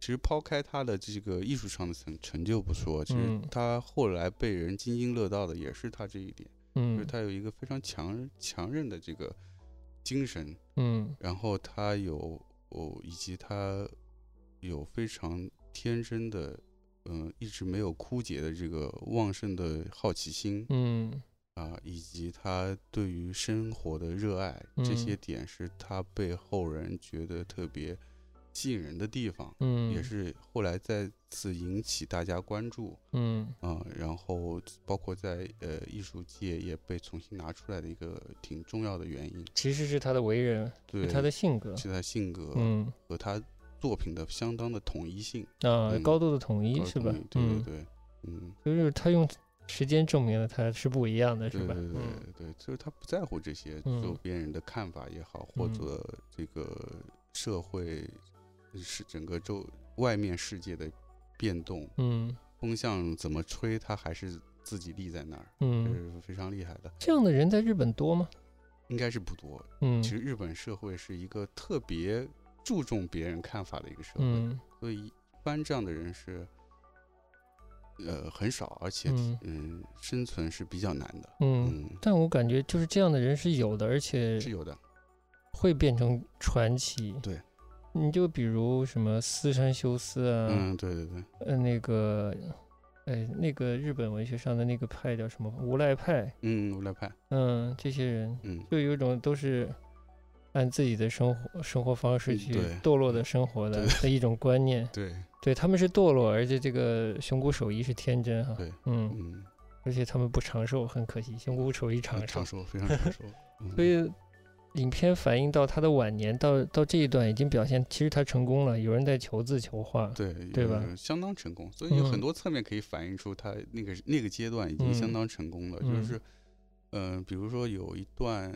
其实抛开他的这个艺术上的成成就不说，其实嗯他后来被人津津乐道的也是他这一点，就是嗯他有一个非常强强韧的这个精神，嗯然后他有哦，以及他有非常天真的，嗯、一直没有枯竭的这个旺盛的好奇心嗯。啊，以及他对于生活的热爱，这些嗯。点是他被后人觉得特别吸引人的地方，嗯，也是后来再次引起大家关注嗯。啊，然后包括在呃艺术界也被重新拿出来的一个挺重要的原因。其实是他的为人，对，他的性格，是他性格嗯。和他作品的相当的统一性，啊，嗯高度的统一是吧？对嗯对，对，嗯，就是他用时间证明了他是不一样的，是吧？对对对就是他不在乎这些嗯周边人的看法也好，或嗯者这个社会是整个周外面世界的变动，嗯风向怎么吹，他还是自己立在那儿，嗯，是非常厉害的。这样的人在日本多吗？应该是不多。嗯其实日本社会是一个特别注重别人看法的一个社会，嗯所以一般这样的人是，呃，很少，而且嗯嗯，生存是比较难的。嗯，嗯，但我感觉就是这样的人是有的，而且是有的。会变成传奇。对，你就比如什么四山修斯啊，嗯，对对对，呃，那个，哎，那个日本文学上的那个派叫什么无赖派，嗯，无赖派，嗯，这些人嗯，就有一种都是按自己的生活生活方式去堕落的生活 的的一种观念。对，对，他们是堕落，而且这个熊谷守一是天真哈。对嗯，嗯，而且他们不长寿，很可惜，熊谷守一长寿长。寿，非常长寿。嗯所以影片反映到他的晚年，到到这一段已经表现，其实他成功了，有人在求字求画。对对吧有相当成功，所以有很嗯多侧面可以反映出他那个那个阶段已经相嗯当成功了。就嗯是，嗯，比如说有一段，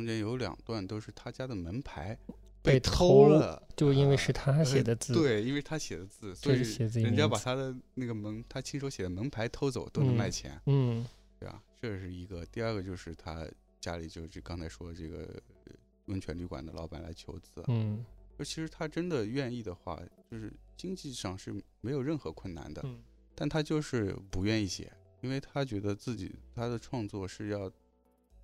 中间有两段都是他家的门牌被偷偷了，就因为是啊他写的字，对，因为他写的字，所以人家把他的那个门，他亲手写的门牌偷走都能卖嗯钱，嗯对吧？这是一个。第二个就是他家里就是刚才说这个呃温泉旅馆的老板来求字，嗯就其实他真的愿意的话，就是经济上是没有任何困难的，嗯但他就是不愿意写，因为他觉得自己他的创作是要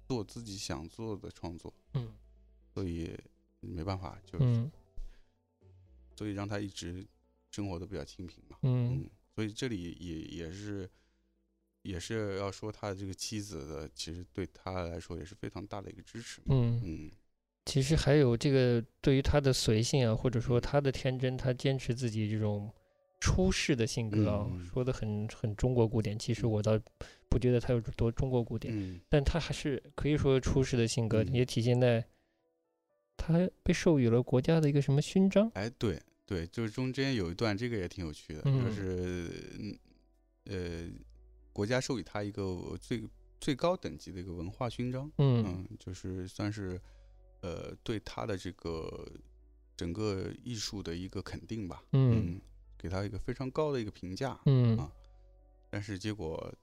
做自己想做的创作，嗯所以没办法，就是、嗯所以让他一直生活的比较清贫嘛。嗯嗯，所以这里也也是，也是要说他的这个妻子的，其实对他来说也是非常大的一个支持嘛。嗯，嗯其实还有这个对于他的随性啊，或者说他的天真，他坚持自己这种出世的性格啊，嗯。说的很很中国古典。其实我倒不觉得他有多中国古典，嗯。但他还是可以说出世的性格，嗯。也体现在他被授予了国家的一个什么勋章。哎，对对，就是中间有一段这个也挺有趣的，嗯。就是嗯呃，国家授予他一个最最高等级的一个文化勋章，嗯。嗯，就是算是呃对他的这个整个艺术的一个肯定吧，嗯给他一个非常高的一个评价，嗯啊但是结果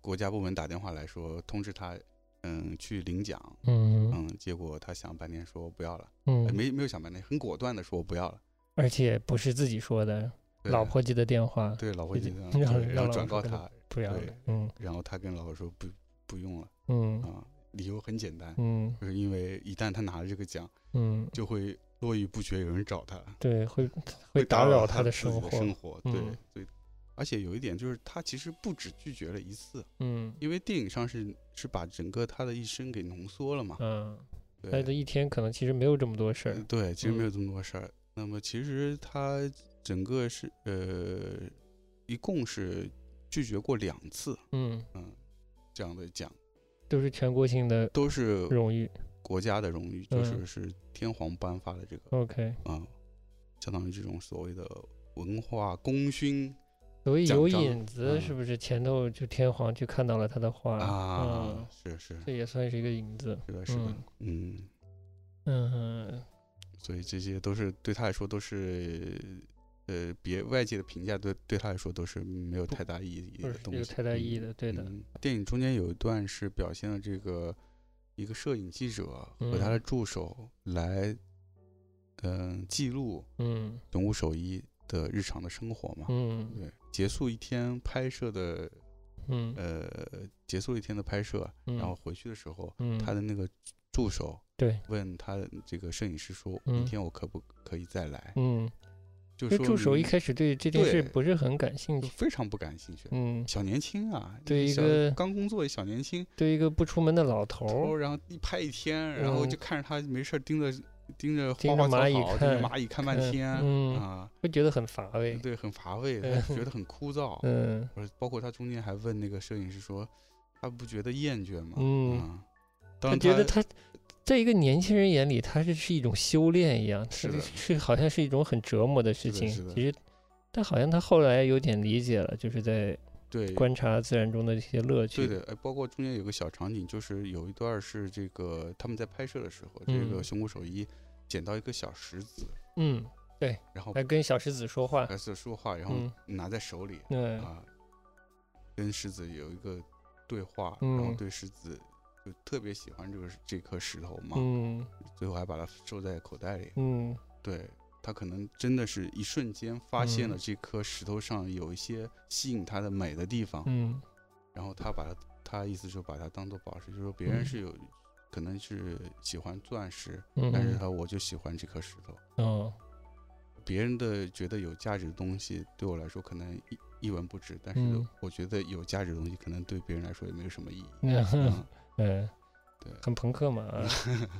国家部门打电话来说通知他，嗯，去领奖，嗯嗯，结果他想半天说不要了，呃嗯，没没有想半天，很果断的说我不要了，而且不是自己说的，老婆接的电话，对老婆自己记得，让对然后转告他，对不要了。嗯然后他跟老婆说不不用了嗯啊，理由很简单，嗯就是因为一旦他拿了这个奖，嗯，就会络绎不绝有人找他，对，会会打扰他的生活。生活，对嗯对。而且有一点就是，他其实不止拒绝了一次，嗯因为电影上是是把整个他的一生给浓缩了嘛。嗯，他对的一天可能其实没有这么多事儿。呃对，其实没嗯有这么多事儿。那么其实他整个是呃，一共是拒绝过两次，嗯，嗯，这样的奖都是全国性的都是荣誉。国家的荣誉，就嗯是是天皇颁发的这个 OK，啊、相当于这种所谓的文化功勋所以有奖章引子，嗯是不是前头就天皇就看到了他的画？啊嗯，，是是这也算是一个影子。是的，是的，嗯，嗯所以这些都是对他来说都是。呃，别外界的评价对对他来说都是没有太大意义不的东西，没有太大意义嗯的，对的。嗯电影中间有一段是表现了这个一个摄影记者和他的嗯。助手来，嗯、记录嗯。熊谷守一的日常的生活嘛。嗯。对，结束一天拍摄的，嗯。呃，结束一天的拍摄，嗯，然后回去的时候，嗯，他的那个助手对，问他这个摄影师说：“嗯。明天我可不可以再来嗯，？”就说助手一开始对这件事不是很感兴趣。非常不感兴趣。嗯，小年轻啊，对一个刚工作的小年轻，对一个不出门的老头然后一拍一天，然后嗯就看着他没事儿盯着盯着花花草着蚂蚁草，盯着看蚂蚁看半天嗯啊，会觉得很乏味。对，很乏味，觉得很枯燥。嗯包括他中间还问那个摄影师说，他不觉得厌倦吗？嗯当，他觉得他在一个年轻人眼里，它是是一种修炼一样，是是好像是一种很折磨的事情。其实，但好像他后来有点理解了，就是在对观察自然中的这些乐趣。对的，哎，包括中间有个小场景，就是有一段是这个他们在拍摄的时候，这个嗯熊谷守一捡到一个小石子，嗯，对然后还跟小石子说话。开始说话，然后嗯拿在手里嗯啊，跟石子有一个对话，然后嗯对石子就特别喜欢这个这颗石头嘛，嗯。最后还把它收在口袋里。嗯。对他可能真的是一瞬间发现了嗯。这颗石头上有一些吸引他的美的地方，嗯。然后他把它，他意思就把它当做宝石，就是说别人。嗯是有可能是喜欢钻石，嗯，但是他我就喜欢这颗石头。哦别人的觉得有价值的东西，对我来说可能一一文不值，但是嗯。我觉得有价值的东西，可能对别人来说也没有什么意义。嗯嗯，嗯，对。很朋克嘛啊。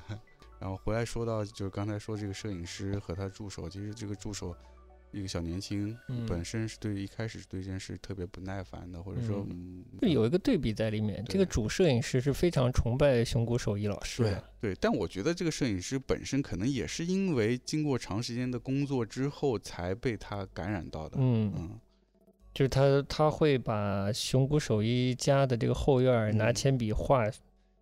然后回来说到，就是刚才说这个摄影师和他助手，其实这个助手一个小年轻，嗯本身是对一开始对这件事特别不耐烦的，或者说嗯嗯，这有一个对比在里面，这个主摄影师是非常崇拜熊谷守一老师对的。对，但我觉得这个摄影师本身可能也是因为经过长时间的工作之后才被他感染到的。嗯，嗯，就是他他会把熊谷守一家的这个后院儿拿嗯铅笔画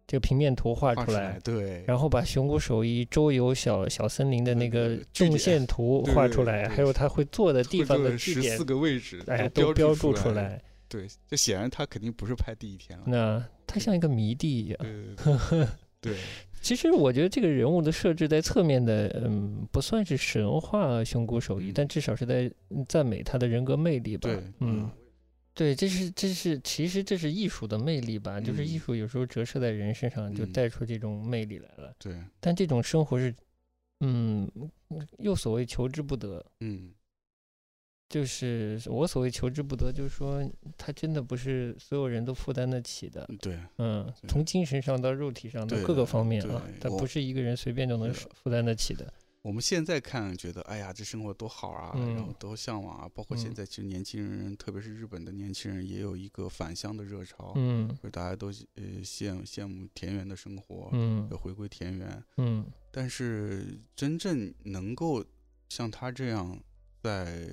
这个平面图画画出出来，对，然后把熊谷守一周游小小森林的那个纵线图画出来，还有他会坐的地方的据点十四，个位置哎，都都标注注出来。来。对，这显然他肯定不是拍第一天了。那他像一个迷弟一样。对对对 对其实我觉得这个人物的设置在侧面的，嗯，不算是神话熊谷守一，嗯。但至少是在嗯赞美他的人格魅力吧。对，嗯，对，这是这是其实这是艺术的魅力吧，就是艺嗯术有时候折射在人身上，就嗯。带出这种魅力来了。对，但这种生活是，嗯，又所谓求之不得，嗯就是我所谓求之不得，就是说他真的不是所有人都负担得起的。对，嗯，从精神上到肉体上到各个方面啊，他不是一个人随便就能负担得起的。我们现在看觉得，哎呀，这生活多好啊，然后嗯多向往啊。包括现嗯在，其实年轻人，特别是日本的年轻人，也有一个返乡的热潮，嗯就大家都呃羡羡慕田园的生活，嗯要回归田园。嗯但是真正能够像他这样，在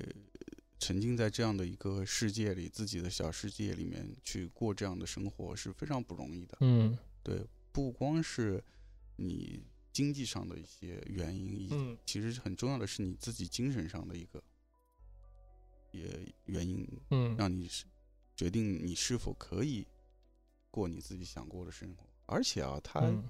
沉浸在这样的一个世界里，自己的小世界里面去过这样的生活，是非常不容易的。嗯对，不光是你经济上的一些原因，嗯其实很重要的是你自己精神上的一个也原因，嗯让你是决定你是否可以过你自己想过的生活。而且啊，他嗯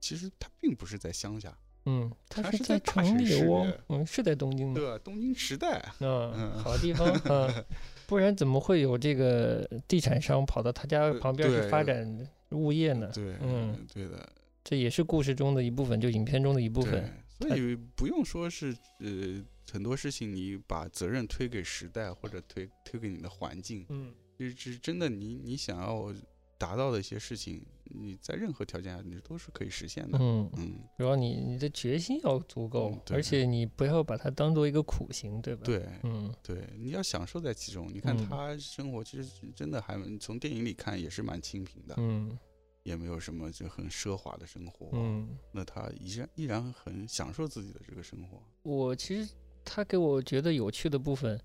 其实他并不是在乡下，嗯，他他是在城里哦，嗯，是在东京的？对吧？东京时代，啊，嗯好地方嗯，不然怎么会有这个地产商跑到他家呃旁边去发展物业呢？对，嗯，对的，这也是故事中的一部分，就影片中的一部对分。，所以不用说是呃很多事情你把责任推给时代或者推推给你的环境，嗯就是是真的你你想要达到的一些事情，你在任何条件下你都是可以实现的。嗯，嗯，主要你你的决心要足够嗯，而且你不要把它当做一个苦行，对吧？，对嗯对，你要享受在其中。你看嗯他生活其实真的还从电影里看也是蛮清贫的，嗯也没有什么就很奢华的生活。嗯，那他依然依然很享受自己的这个生活。我其实他给我觉得有趣的部分。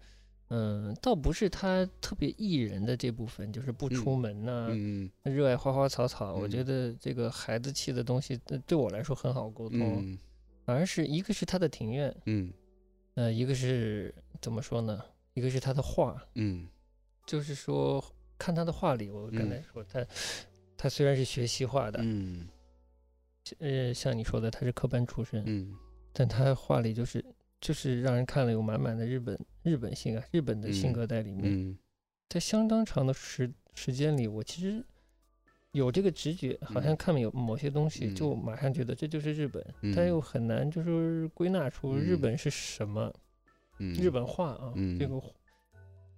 嗯，倒不是他特别艺人的这部分，就是不出嗯门呐、嗯。热爱花花草草。我觉嗯。得这个孩子气的东西，呃对我来说很好沟通。嗯。反而是一个是他的庭院，嗯。呃，一个是怎么说呢？一个是他的画，嗯。就是说看他的画里，我刚才嗯说他，他虽然是学习画的，嗯。呃，像你说的他是科班出身，嗯。但他画里就是就是让人看了有满满的日本日本性啊，日本的性嗯格在里面。嗯在相当长的时时间里，我其实有这个直觉，好像嗯看有某些东西，嗯就马上觉得这就是日本，但又嗯很难就是归纳出日嗯本是什么。嗯，日本画啊，这嗯个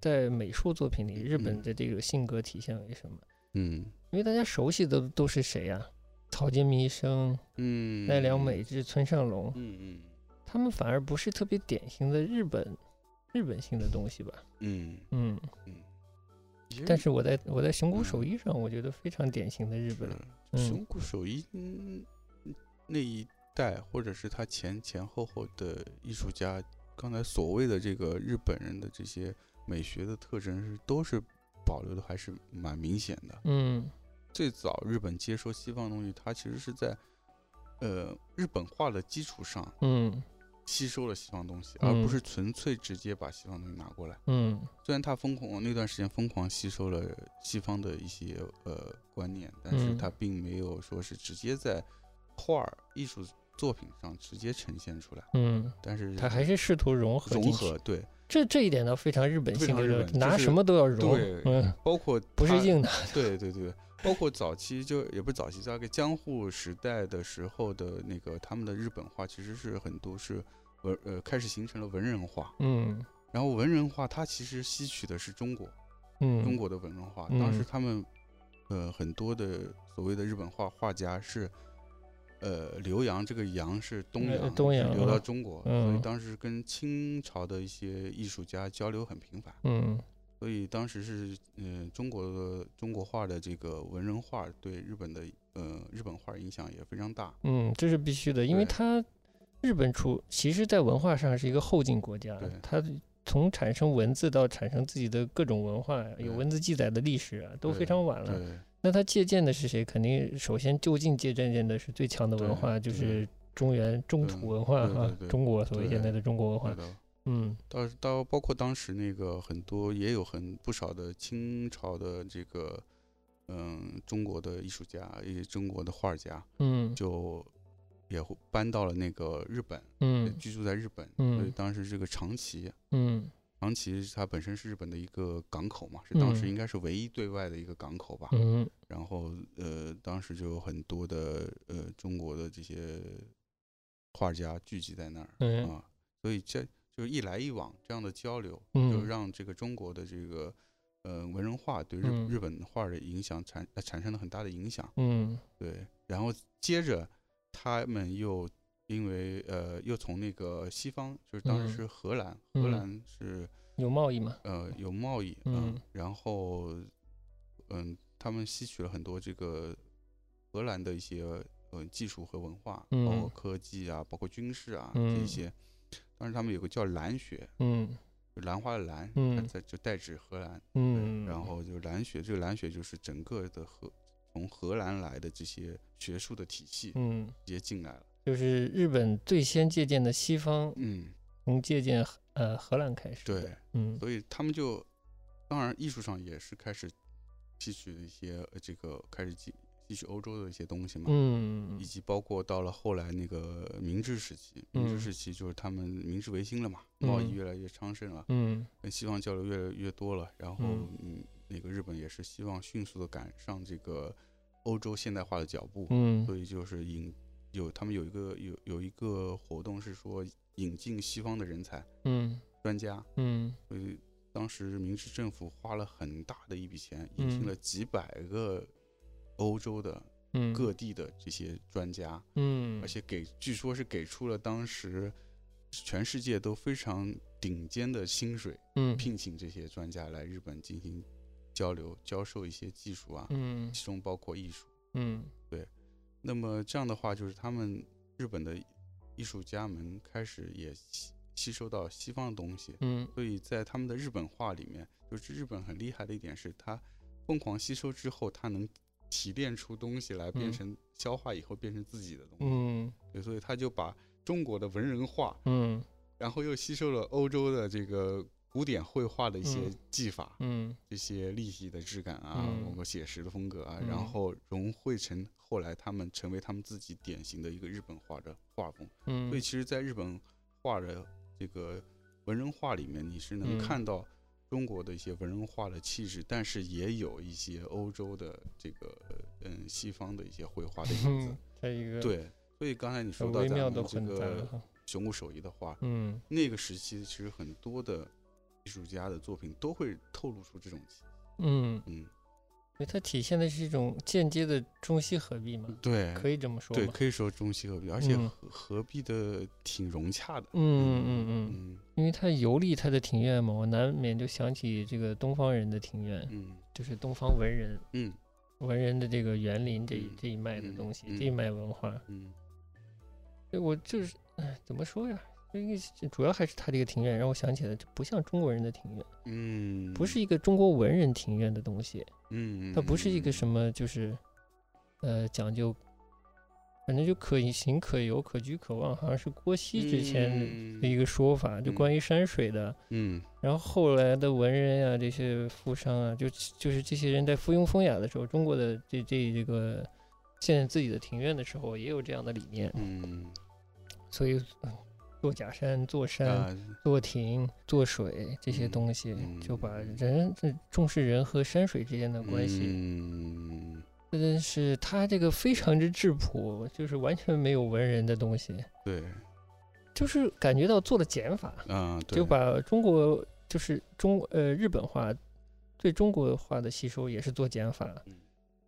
在美术作品里，日本嗯的这个性格体现为什么？嗯因为大家熟悉的都是谁呀、草间弥生、嗯奈良美智、村上隆，嗯嗯他们反而不是特别典型的日本日本性的东西吧？嗯嗯，嗯，但是我在我在熊谷手嗯艺上，我觉得非常典型的日本。是嗯熊谷守一嗯那一代，或者是他前前后后的艺术家，刚才所谓的这个日本人的这些美学的特征是都是保留的，还是蛮明显的。嗯最早日本接收西方东西，它其实是在呃日本画的基础上嗯吸收了西方东西，而嗯不是纯粹直接把西方东西拿过来。嗯虽然他疯狂那段时间疯狂吸收了西方的一些呃观念，但是嗯他并没有说是直接在画儿艺术作品上直接呈现出来，嗯，但是他还是试图融合融合，对，这这一点倒非常日本性日本拿什么都要融。对嗯，包括不是硬拿。对对对，包括早期就也不是早期，大概江户时代的时候的那个他们的日本画，其实是很多是文呃开始形成了文人画，嗯然后文人画它其实吸取的是中国嗯，中国的文人画，当时嗯他们呃很多的所谓的日本画画家是。呃，留洋这个洋是东呃洋，东洋流到嗯中国，所以嗯当时跟清朝的一些艺术家交流很频繁。嗯所以当时是，呃，中国的中国画的这个文人画对日本的呃日本画影响也非常大。嗯，这是必须的，因为它日本出其实在文化上是一个后进国家，它从产生文字到产生自己的各种文化，有文字记载的历史啊，都非常晚了。那它借鉴的是谁？肯定首先就近借鉴的是最强的文化，就是中原中土文化哈中国所谓现在的中国文化。嗯。到到包括当时那个很多也有很不少的清朝的这个嗯中国的艺术家，也中国的画家，嗯。就也会搬到了那个日本，嗯居住在日本。嗯所以。当时这个长崎，嗯。长崎它本身是日本的一个港口嘛，是当。时嗯应该是唯一对外的一个港口吧。嗯。然后呃，当时就有很多的呃中国的这些画家聚集在那儿、嗯。啊，所以这就就是一来一往这样的交流，嗯就让这个中国的这个呃文人画对日、嗯日本画的影响产呃产生了很大的影响。嗯对，然后接着他们又因为呃又从那个西方，就是当嗯时是荷兰，嗯荷兰是有贸易嘛？呃有贸易，嗯然后嗯他们吸取了很多这个荷兰的一些呃技术和文化，包括嗯科技啊，包括军事啊、嗯这些。当时他们有个叫蓝学，嗯就兰花的兰，嗯它在就代指荷兰。嗯，然后就蓝学，这个蓝学就是整个的荷从荷兰来的这些学术的体系嗯，直接进来了。就是日本最先借鉴的西方，嗯，从借鉴呃荷兰开始。对，嗯所以他们就当然艺术上也是开始吸取一些呃这个开始吸吸取欧洲的一些东西嘛。嗯。以及包括到了后来那个明治时期，明治嗯。时期就是他们明治维新了嘛，贸易嗯。越来越昌盛了，嗯。跟西方交流越来越多了，然后嗯。嗯，那个日本也是希望迅速的赶上这个欧洲现代化的脚步，嗯。所以就是引有他们有一个有有一个活动是说引进西方的人才嗯。专家，嗯。所以当时明治政府花了很大的一笔钱，引进嗯。了几百个欧洲的嗯。各地的这些专家，嗯，而且给据说是给出了当时全世界都非常顶尖的薪水，嗯。聘请这些专家来日本进行交流、教授一些技术啊，嗯。其中包括艺术。嗯。那么这样的话，就是他们日本的艺术家们开始也吸吸收到西方的东西，嗯。所以在他们的日本画里面，就是日本很厉害的一点是，他疯狂吸收之后，他能提炼出东西来，变嗯。成消化以后变成自己的东西。嗯。对，所以他就把中国的文人画，嗯。然后又吸收了欧洲的这个古典绘画的一些嗯。技法，嗯。这些立体的质感啊，嗯。包括写实的风格啊，嗯。然后融汇成后来他们成为他们自己典型的一个日本画的画风。嗯，所以其实，在日本画的这个文人画里面，你是能嗯。看到中国的一些文人画的气质，但是也有一些欧洲的这个嗯西方的一些绘画的影子 对，所以刚才你说到咱们这个哈。熊谷手艺的画，嗯那个时期其实很多的艺术家的作品都会透露出这种气息。嗯，嗯，因为它体现的是一种间接的中西合璧嘛，对，可以这么说对，吗？可以说中西合璧，而且嗯合合璧的挺融洽的。嗯嗯嗯嗯，嗯因为它游历它的庭院嘛，我难免就想起这个东方人的庭院，嗯就是东方文人嗯文人的这个园林这这一脉的嗯东西，嗯这一脉文化。嗯对我就是，哎，怎么说呀？因为主要还是他这个庭院让我想起来，这不像中国人的庭院，嗯，不是一个中国文人庭院的东西，嗯，它不是一个什么就是，呃，讲究，反正就可行可游可居可望，好像是郭熙之前的一个说法，就嗯关于山水的。嗯然后后来的文人呀、这些富商啊，就就是这些人在附庸风雅的时候，中国的这这这个建自己的庭院的时候，也有这样的理念。嗯所以，嗯做假山、做山、啊做亭、做水这些嗯东西，嗯就把人这重视人和山水之间的关系。嗯，但是他这个非常之质朴，就是完全没有文人的东西，对，就是感觉到做了减法，就把中国就是中呃日本化对中国化的吸收也是做减法。嗯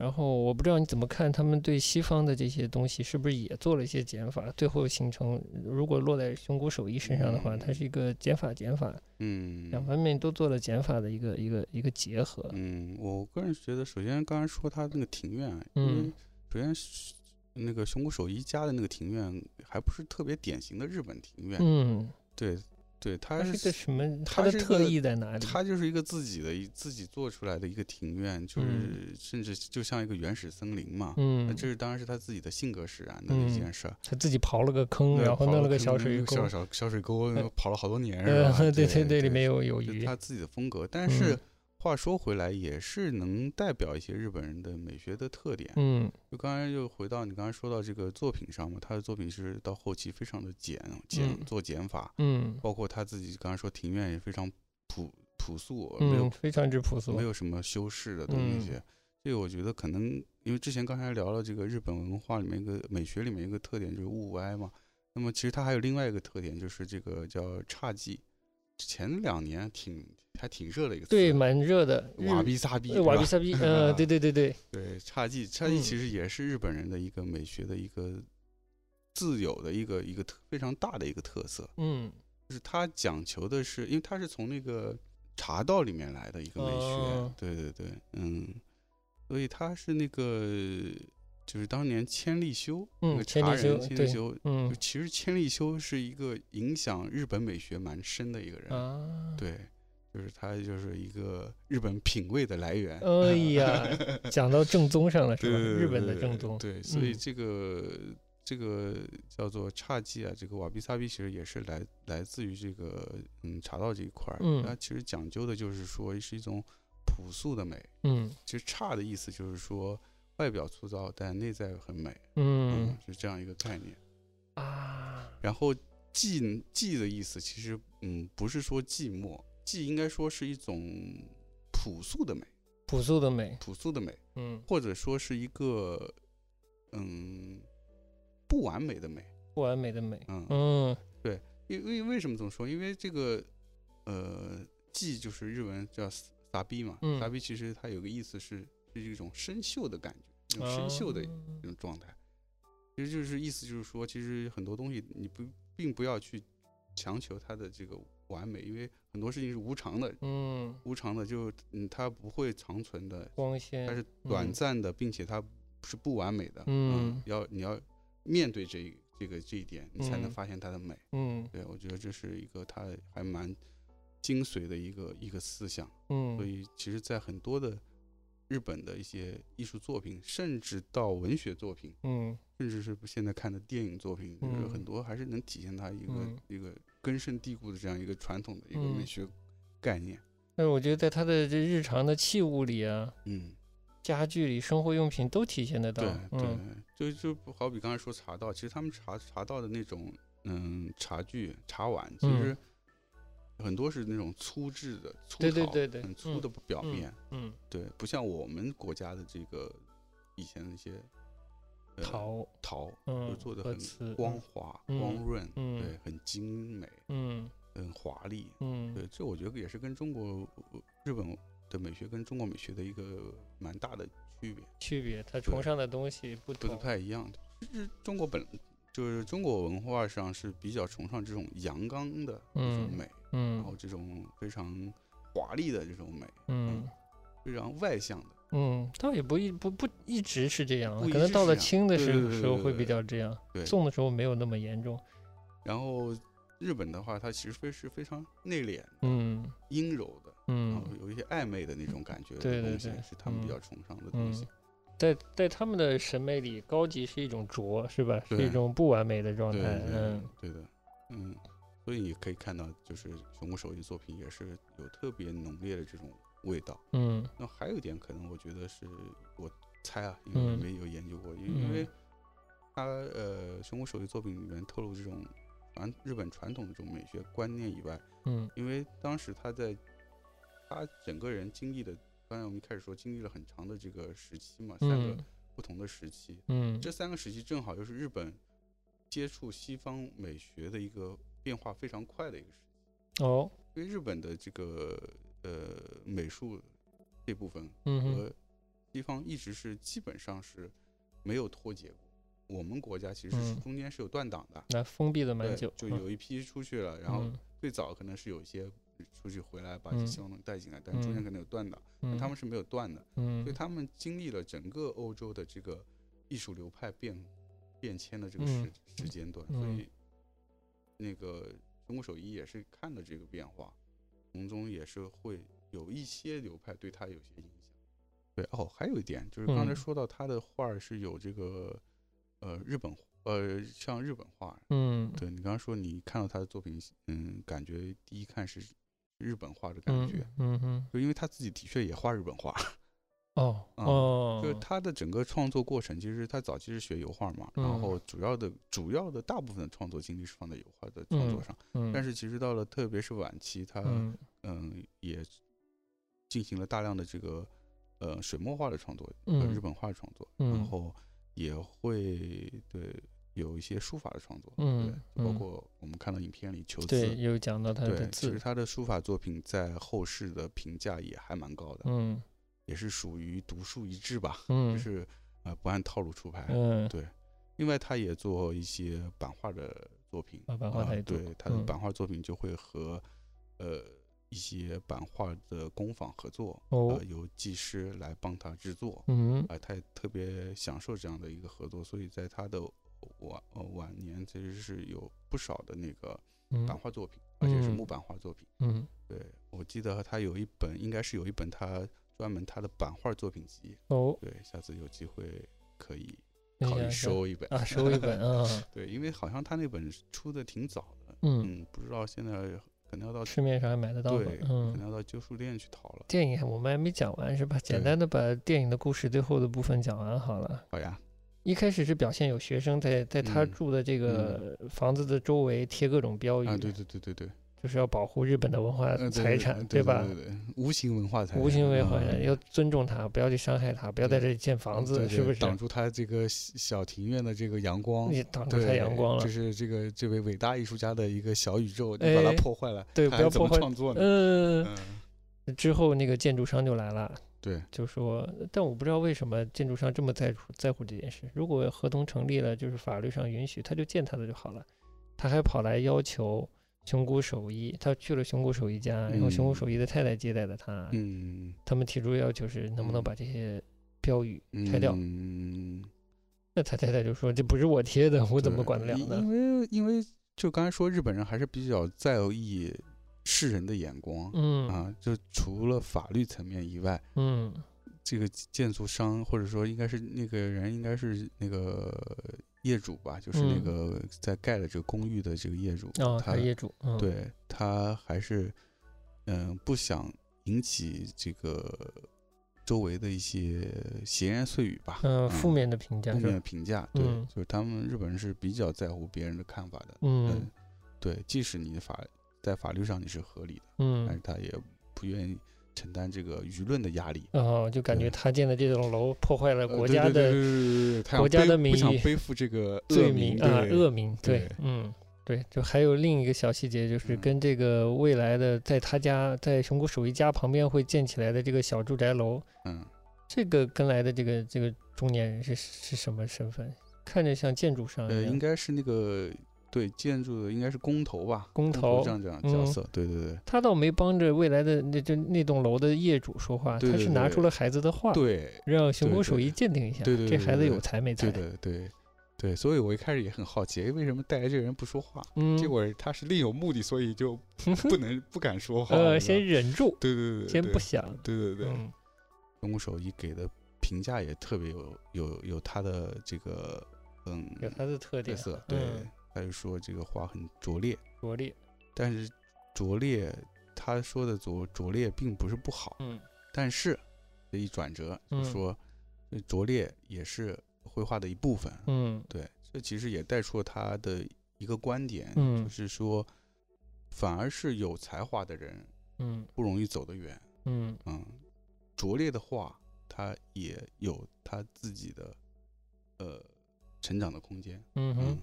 然后我不知道你怎么看，他们对西方的这些东西是不是也做了一些减法？最后形成，如果落在熊谷手艺身上的话，它是一个减法减法，嗯，两方面都做了减法的一个一个一个结合。嗯，我个人觉得，首先刚才说他那个庭院啊，嗯首先是那个熊谷守一家的那个庭院，还不是特别典型的日本庭院，嗯，对对，它它是个什么？它它的特是个意在哪里？它就是一个自己的一自己做出来的一个庭院，就是嗯甚至就像一个原始森林嘛。那嗯，这是当然是他自己的性格使然的一嗯件事儿。他自己刨了个坑，然后弄了个小水沟小。小小水沟呃，跑了好多年，是呃吧？，对对对对，里面有有鱼。他自己的风格。但是嗯话说回来，也是能代表一些日本人的美学的特点。嗯就刚才又回到你刚才说到这个作品上嘛，他的作品是到后期非常的简简嗯做减法，嗯包括他自己刚才说庭院也非常朴朴素，没有嗯，非常之朴素。没有什么修饰的东西。嗯这个我觉得可能因为之前刚才聊了这个日本文化里面一个美学里面一个特点就是物哀嘛，那么其实它还有另外一个特点，就是这个叫侘寂。前两年挺还挺热的一个词，对，蛮热的。瓦比萨比，瓦比萨比，呃，对对对对。对，侘寂，侘寂其实也是日本人的一个美学的一个自有的一个一个特非常大的一个特色。嗯，就是它讲求的是，因为它是从那个茶道里面来的一个美学。对对对，嗯，所以它是那个。就是当年千利休，那个茶人千利休，嗯，其实千利休是一个影响日本美学蛮深的一个人，对，就是他就是一个日本品味的来源。哎呀，讲到正宗上了是吧？日本的正宗。对，所以这个这个叫做侘寂啊，这个瓦比萨比其实也是来来自于这个嗯茶道这一块儿。嗯，它其实讲究的就是说是一种朴素的美。嗯，其实侘的意思就是说。外表粗糙，但内在很美，嗯，是这样一个概念啊。然后寂寂的意思，其实嗯，不是说寂寞，寂应该说是一种朴素的美，朴素的美，朴素的美，嗯，或者说是一个嗯不完美的美，不完美的美，嗯嗯，对，因为为什么这么说？因为这个呃寂就是日文叫傻逼嘛，撒逼其实它有个意思是。是一种生锈的感觉，一种生锈的一种状态。其实就是意思就是说，其实很多东西你不并不要去强求它的这个完美，因为很多事情是无常的，嗯，无常的就嗯它不会长存的，光鲜，它是短暂的，并且它是不完美的，嗯，要你要面对这这个这一点，你才能发现它的美，嗯，对我觉得这是一个它还蛮精髓的一个一个思想，嗯，所以其实，在很多的。日本的一些艺术作品，甚至到文学作品，嗯，甚至是现在看的电影作品，就是很多还是能体现它一个一个根深蒂固的这样一个传统的一个美学概念。但是我觉得在他的这日常的器物里啊，嗯，家具里、生活用品都体现得到。对对，就就好比刚才说茶道，其实他们茶茶道的那种嗯茶具、茶碗，其实。很多是那种粗制的、粗陶、很粗的表面，嗯，对，不像我们国家的这个以前那些陶陶，嗯，做的很光滑、光润，对，很精美，嗯，很华丽，嗯，对，这我觉得也是跟中国日本的美学跟中国美学的一个蛮大的区别。区别，它崇尚的东西不不太一样。其实中国本就是中国文化上是比较崇尚这种阳刚的美。嗯，然后这种非常华丽的这种美，嗯，非常外向的，嗯，倒也不一不不一直是这样，可能到了清的时时候会比较这样，宋的时候没有那么严重。然后日本的话，它其实非是非常内敛，嗯，阴柔的，嗯，有一些暧昧的那种感觉，的东西，是他们比较崇尚的东西。在在他们的审美里，高级是一种拙，是吧？是一种不完美的状态，嗯，对的，嗯。所以你可以看到，就是熊谷手艺作品也是有特别浓烈的这种味道。嗯，那还有一点可能，我觉得是我猜啊，因为没有研究过，因因为他呃熊谷手艺作品里面透露这种传日本传统的这种美学观念以外，嗯，因为当时他在他整个人经历的，刚才我们一开始说经历了很长的这个时期嘛，三个不同的时期，嗯，这三个时期正好又是日本接触西方美学的一个。变化非常快的一个时期哦，因为日本的这个呃美术这部分和西方一直是基本上是没有脱节过。我们国家其实是中间是有断档的，那封闭的蛮久，就有一批出去了，然后最早可能是有一些出去回来把西方东西带进来，但中间可能有断档，他们是没有断的，所以他们经历了整个欧洲的这个艺术流派变变迁的这个时时间段，所以。那个中国手艺也是看了这个变化，从中也是会有一些流派对他有些影响。对哦，还有一点就是刚才说到他的画是有这个呃日本呃像日本画，嗯，对你刚刚说你看到他的作品，嗯，感觉第一看是日本画的感觉，嗯哼，就因为他自己的确也画日本画。哦哦，就是他的整个创作过程，其实他早期是学油画嘛，然后主要的主要的大部分的创作精力是放在油画的创作上，但是其实到了特别是晚期，他嗯。也进行了大量的这个呃水墨画的创作和日本画的创作，然后也会对有一些书法的创作，嗯对，包嗯括我们看到影片里求对，字，有讲到他的对，其实，他的书法作品在后世的评价也还蛮高的，嗯也是属于独树一帜吧，嗯。就是啊、呃不按套路出牌，嗯，对，另外他也做一些版画的作品，啊版画他也对，他的嗯。版画作品就会和呃一些版画的工坊合作，哦。呃，由技师来帮他制作，嗯啊、他也特别享受这样的一个合作，所以在他的晚呃晚年其实是有不少的那个版嗯画作品，而且是嗯。木版画作品。嗯，对我记得他有一本，应该是有一本他专门他的版画作品集，哦，对，下次有机会可以分考虑收一本啊，收一本啊，对，因为好像他那本出的挺早的，嗯，嗯，不知道现在可能要到市面上还买得到吧对，？可嗯。能要到旧书店去淘了。电影我们还没讲完是吧？简单的把电影的故事最后的部分讲完好了。好呀，一开始是表现有学生在在他嗯住的这个房子的周围贴各种标语，啊，对对对对对，就是要保护日本的文化呃财产，对吧？对对对，无形文化财产，无形文化嗯要尊重它，不要去伤害它，不要在这里建房子，是不是？挡住它这个小小庭院的这个阳光？你挡住它，阳光了这。是这个这位伟大艺术家的一个小宇宙，你把它哎破坏了，对不要破坏创作呢？嗯，嗯，之后那个建筑商就来了，对，就说，但我不知道为什么建筑商这么在乎在乎这件事。如果合同成立了，就是法律上允许，他就建他的就好了。他还跑来要求熊谷守一，他去了熊谷守一家，然后熊谷嗯守一的太太接待了他。嗯，他们提出要求是能不能嗯把这些标语拆掉？嗯，那他太太就说这不是我贴的，我怎么管得了呢？因因为因为就刚才说，日本人还是比较在意世人的眼光、嗯啊，就除了法律层面以外，嗯这个建筑商或者说应该是那个人应该是那个业主吧，就是那嗯。个在盖的这个公寓的这个业主，哦，他他业主，嗯，对他还是嗯、不想引起这个周围的一些闲言碎语吧，嗯，负面的评价负面的？评价，对，嗯。就是他们日本人是比较在乎别人的看法的，嗯对，即使你的法在法律上你是合理的，嗯。但是嗯，他也不愿意承担这个舆论的压力。哦，就感觉他建的这栋楼破坏了呃国家的国家的名誉不想背负这个罪名啊，恶名，对对，嗯，对，就还有另一个小细节，就是嗯跟这个未来的在他家在熊谷守一家旁边会建起来的这个小住宅楼，嗯，这个跟来的这个这个中年人是是什么身份？看着像建筑商呃，应该是那个对建筑的应该是工头吧，工头这样这样角嗯色，对对对他倒没帮着未来的那这那栋楼的业主说话，对对他是拿出了孩子的画，对让熊谷对对守一鉴定一下，对对这孩子对对有才没才对？对对对，所以我一开始也很好奇，诶为什么带来这个人不说话？嗯，结果他是另有目的，所以就 不能不敢说话。呃，先忍住，对对对，先不想，对对对，嗯中国手艺给的评价也特别有有有他的这个嗯有他的特点，特色，对嗯，他就说这个画很拙劣，拙劣，但是拙劣，他说的拙拙劣并不是不好，嗯。但是这一转折就嗯说这拙劣也是绘画的一部分，嗯。对，这其实也带出了他的一个观点，嗯就是说反而是有才华的人嗯不容易走得远，嗯。嗯，拙劣的画，他也有他自己的呃成长的空间。嗯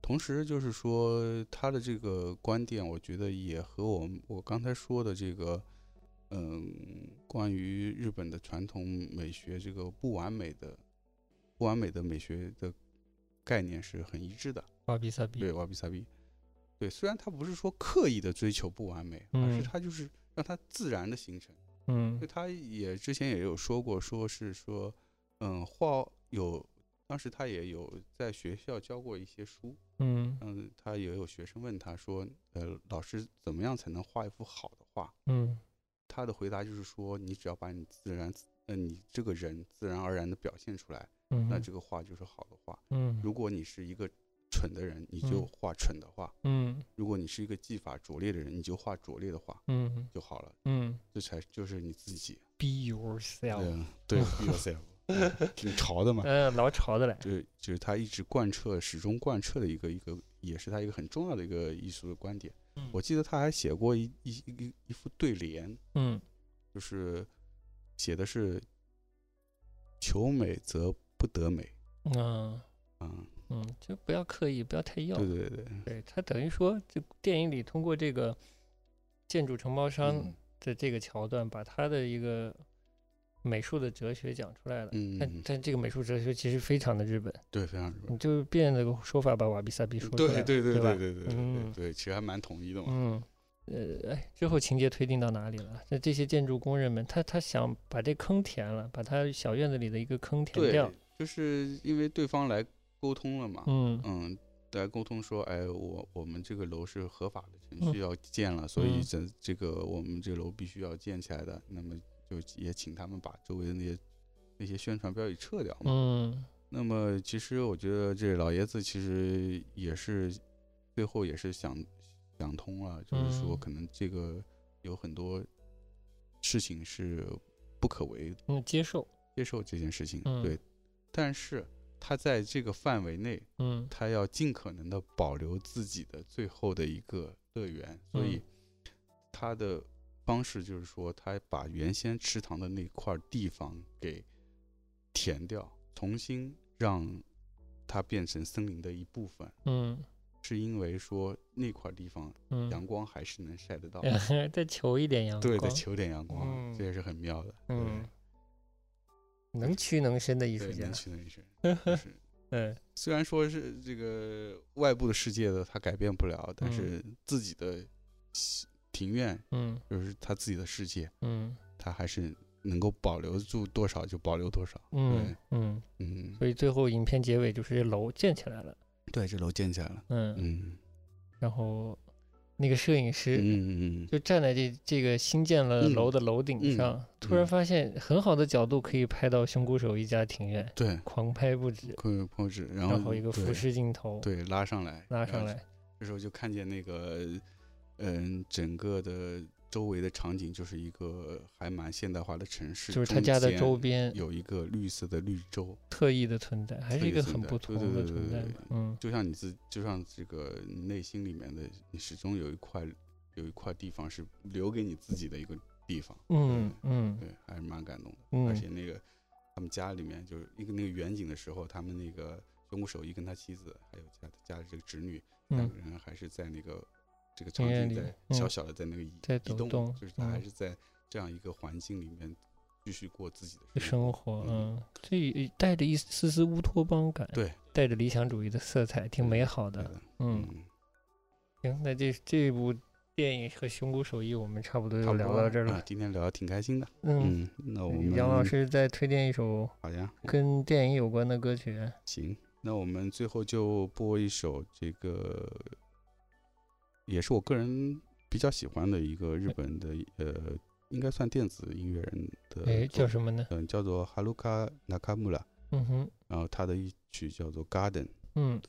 同时就是说他的这个观点，我觉得也和我们我刚才说的这个，嗯，关于日本的传统美学这个不完美的不完美的美学的概念是很一致的。瓦比萨比，对，瓦比萨比，对，虽然他不是说刻意的追求不完美，而嗯是他就是让它自然的形成。嗯就他也之前也有说过，说是说，嗯，画有，当时他也有在学校教过一些书，嗯嗯，他也有学生问他说，呃，老师怎么样才能画一幅好的画？嗯他的回答就是说，你只要把你自然，呃，你这个人自然而然的表现出来，嗯，那这个画就是好的画。嗯如果你是一个蠢的人，你就嗯画蠢的画；嗯如果你是一个技法拙劣的人，你就画拙劣的画嗯就好了。嗯这才就是你自己。be yourself，嗯，对，be yourself，嗯 挺潮的嘛。嗯，老潮的嘞，就是就是他一直贯彻、始终贯彻的一个一个，也是他一个很重要的一个艺术的观点。嗯。我记得他还写过一一一一副对联，嗯。就是写的是“求美则不得美嗯”，嗯，嗯，就不要刻意，不要太要。对对对，对他等于说，就电影里通过这个建筑承包商嗯。的这个桥段，把他的一个美术的哲学讲出来了。嗯，但但这个美术哲学其实非常的日本，对，非常日本你就变了个说法把瓦比萨比说出来了，对对对对吧对对对对其实还蛮统一的嘛。嗯，呃，哎，之后情节推进到哪里了？那这些建筑工人们，他他想把这坑填了，把他小院子里的一个坑填掉对。，就是因为对方来沟通了嘛，嗯嗯，来沟通说，哎，我我们这个楼是合法的程嗯序要建了，所以嗯这这个我们这楼必须要建起来的。那么就也请他们把周围的那些那些宣传标语撤掉嘛。嗯。那么其实我觉得这老爷子其实也是最后也是想想通了，就是说嗯。可能这个有很多事情是不可为嗯，接受。接受这件事情，嗯。对，但是他在这个范围内，嗯。他要尽可能的保留自己的最后的一个乐园，所以他的方式就是说，他把原先池塘的那块地方给填掉，重新让它变成森林的一部分，嗯是因为说那块地方嗯，阳光还是能晒得到，再求一点阳光。对，再求点阳光，嗯这也是很妙的，嗯，能屈能伸的艺对，术家能。屈能伸，就是。嗯 虽然说是这个外部的世界的他改变不了，但是自己的西庭院嗯就是他自己的世界，嗯他还是能够保留住多少就保留多少。嗯嗯，嗯，所以最后影片结尾就是这楼建起来了。对，这楼建起来了。嗯，嗯然后那个摄影师嗯嗯嗯就站在这这个新建了嗯楼的楼顶嗯上，突然嗯发现很好的角度可以拍到熊谷手一家庭院，对，狂拍不止，狂拍不止然后一个俯视镜头对拉上来，拉上来，这时候就看见那个嗯，整个的周围的场景就是一个还蛮现代化的城市，就是他家的周边有一个绿色的绿洲。特意的存在，还是一个很不同的对对存在对对。嗯就像你自，就像这个内心里面的，你始终有一块有一块地方是留给你自己的一个地方。嗯嗯对，还是蛮感动的。嗯而且那个他们家里面就是一个那个远景的时候，他们那个熊谷守一跟他妻子还有家家的这个侄女两嗯个人还是在那个这个场景在嗯小小的在那个移在移动，就是他还嗯是在这样一个环境里面继续过自己的生活。活，嗯，这也带着一丝丝乌托邦感，对，带着理想主义的色彩，挺美好的。嗯，嗯，行，那这这部电影和《熊谷手艺》我们差不多就聊到这儿了。啊今天聊的挺开心的。嗯，嗯，那我们杨老师再推荐一首好呀，跟电影有关的歌曲。行，那我们最后就播一首这个，也是我个人比较喜欢的一个日本的呃，应该算电子音乐人的哎，叫什么呢？嗯，叫做哈鲁卡纳卡穆拉，嗯哼，然后他的一曲叫做《Garden》，嗯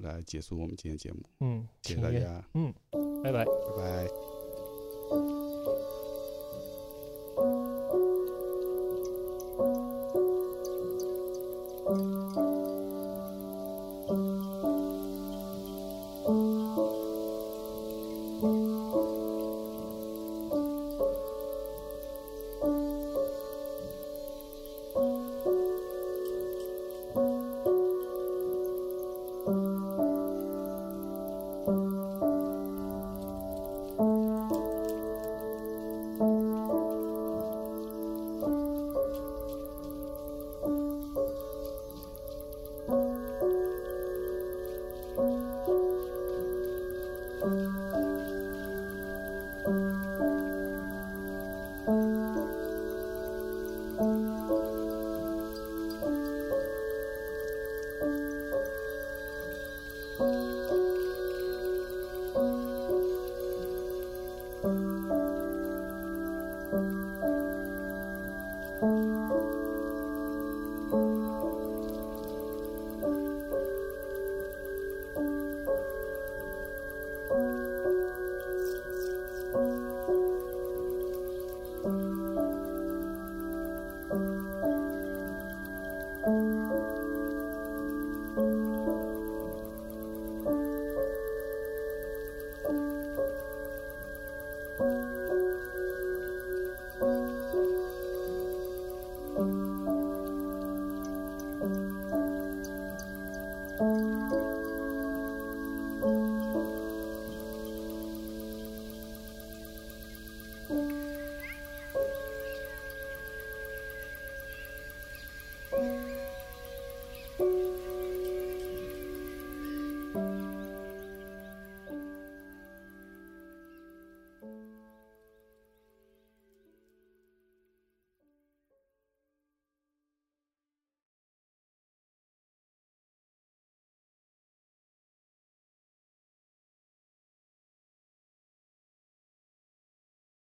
来结束我们今天节目，嗯，谢谢大家，嗯，拜拜。拜拜。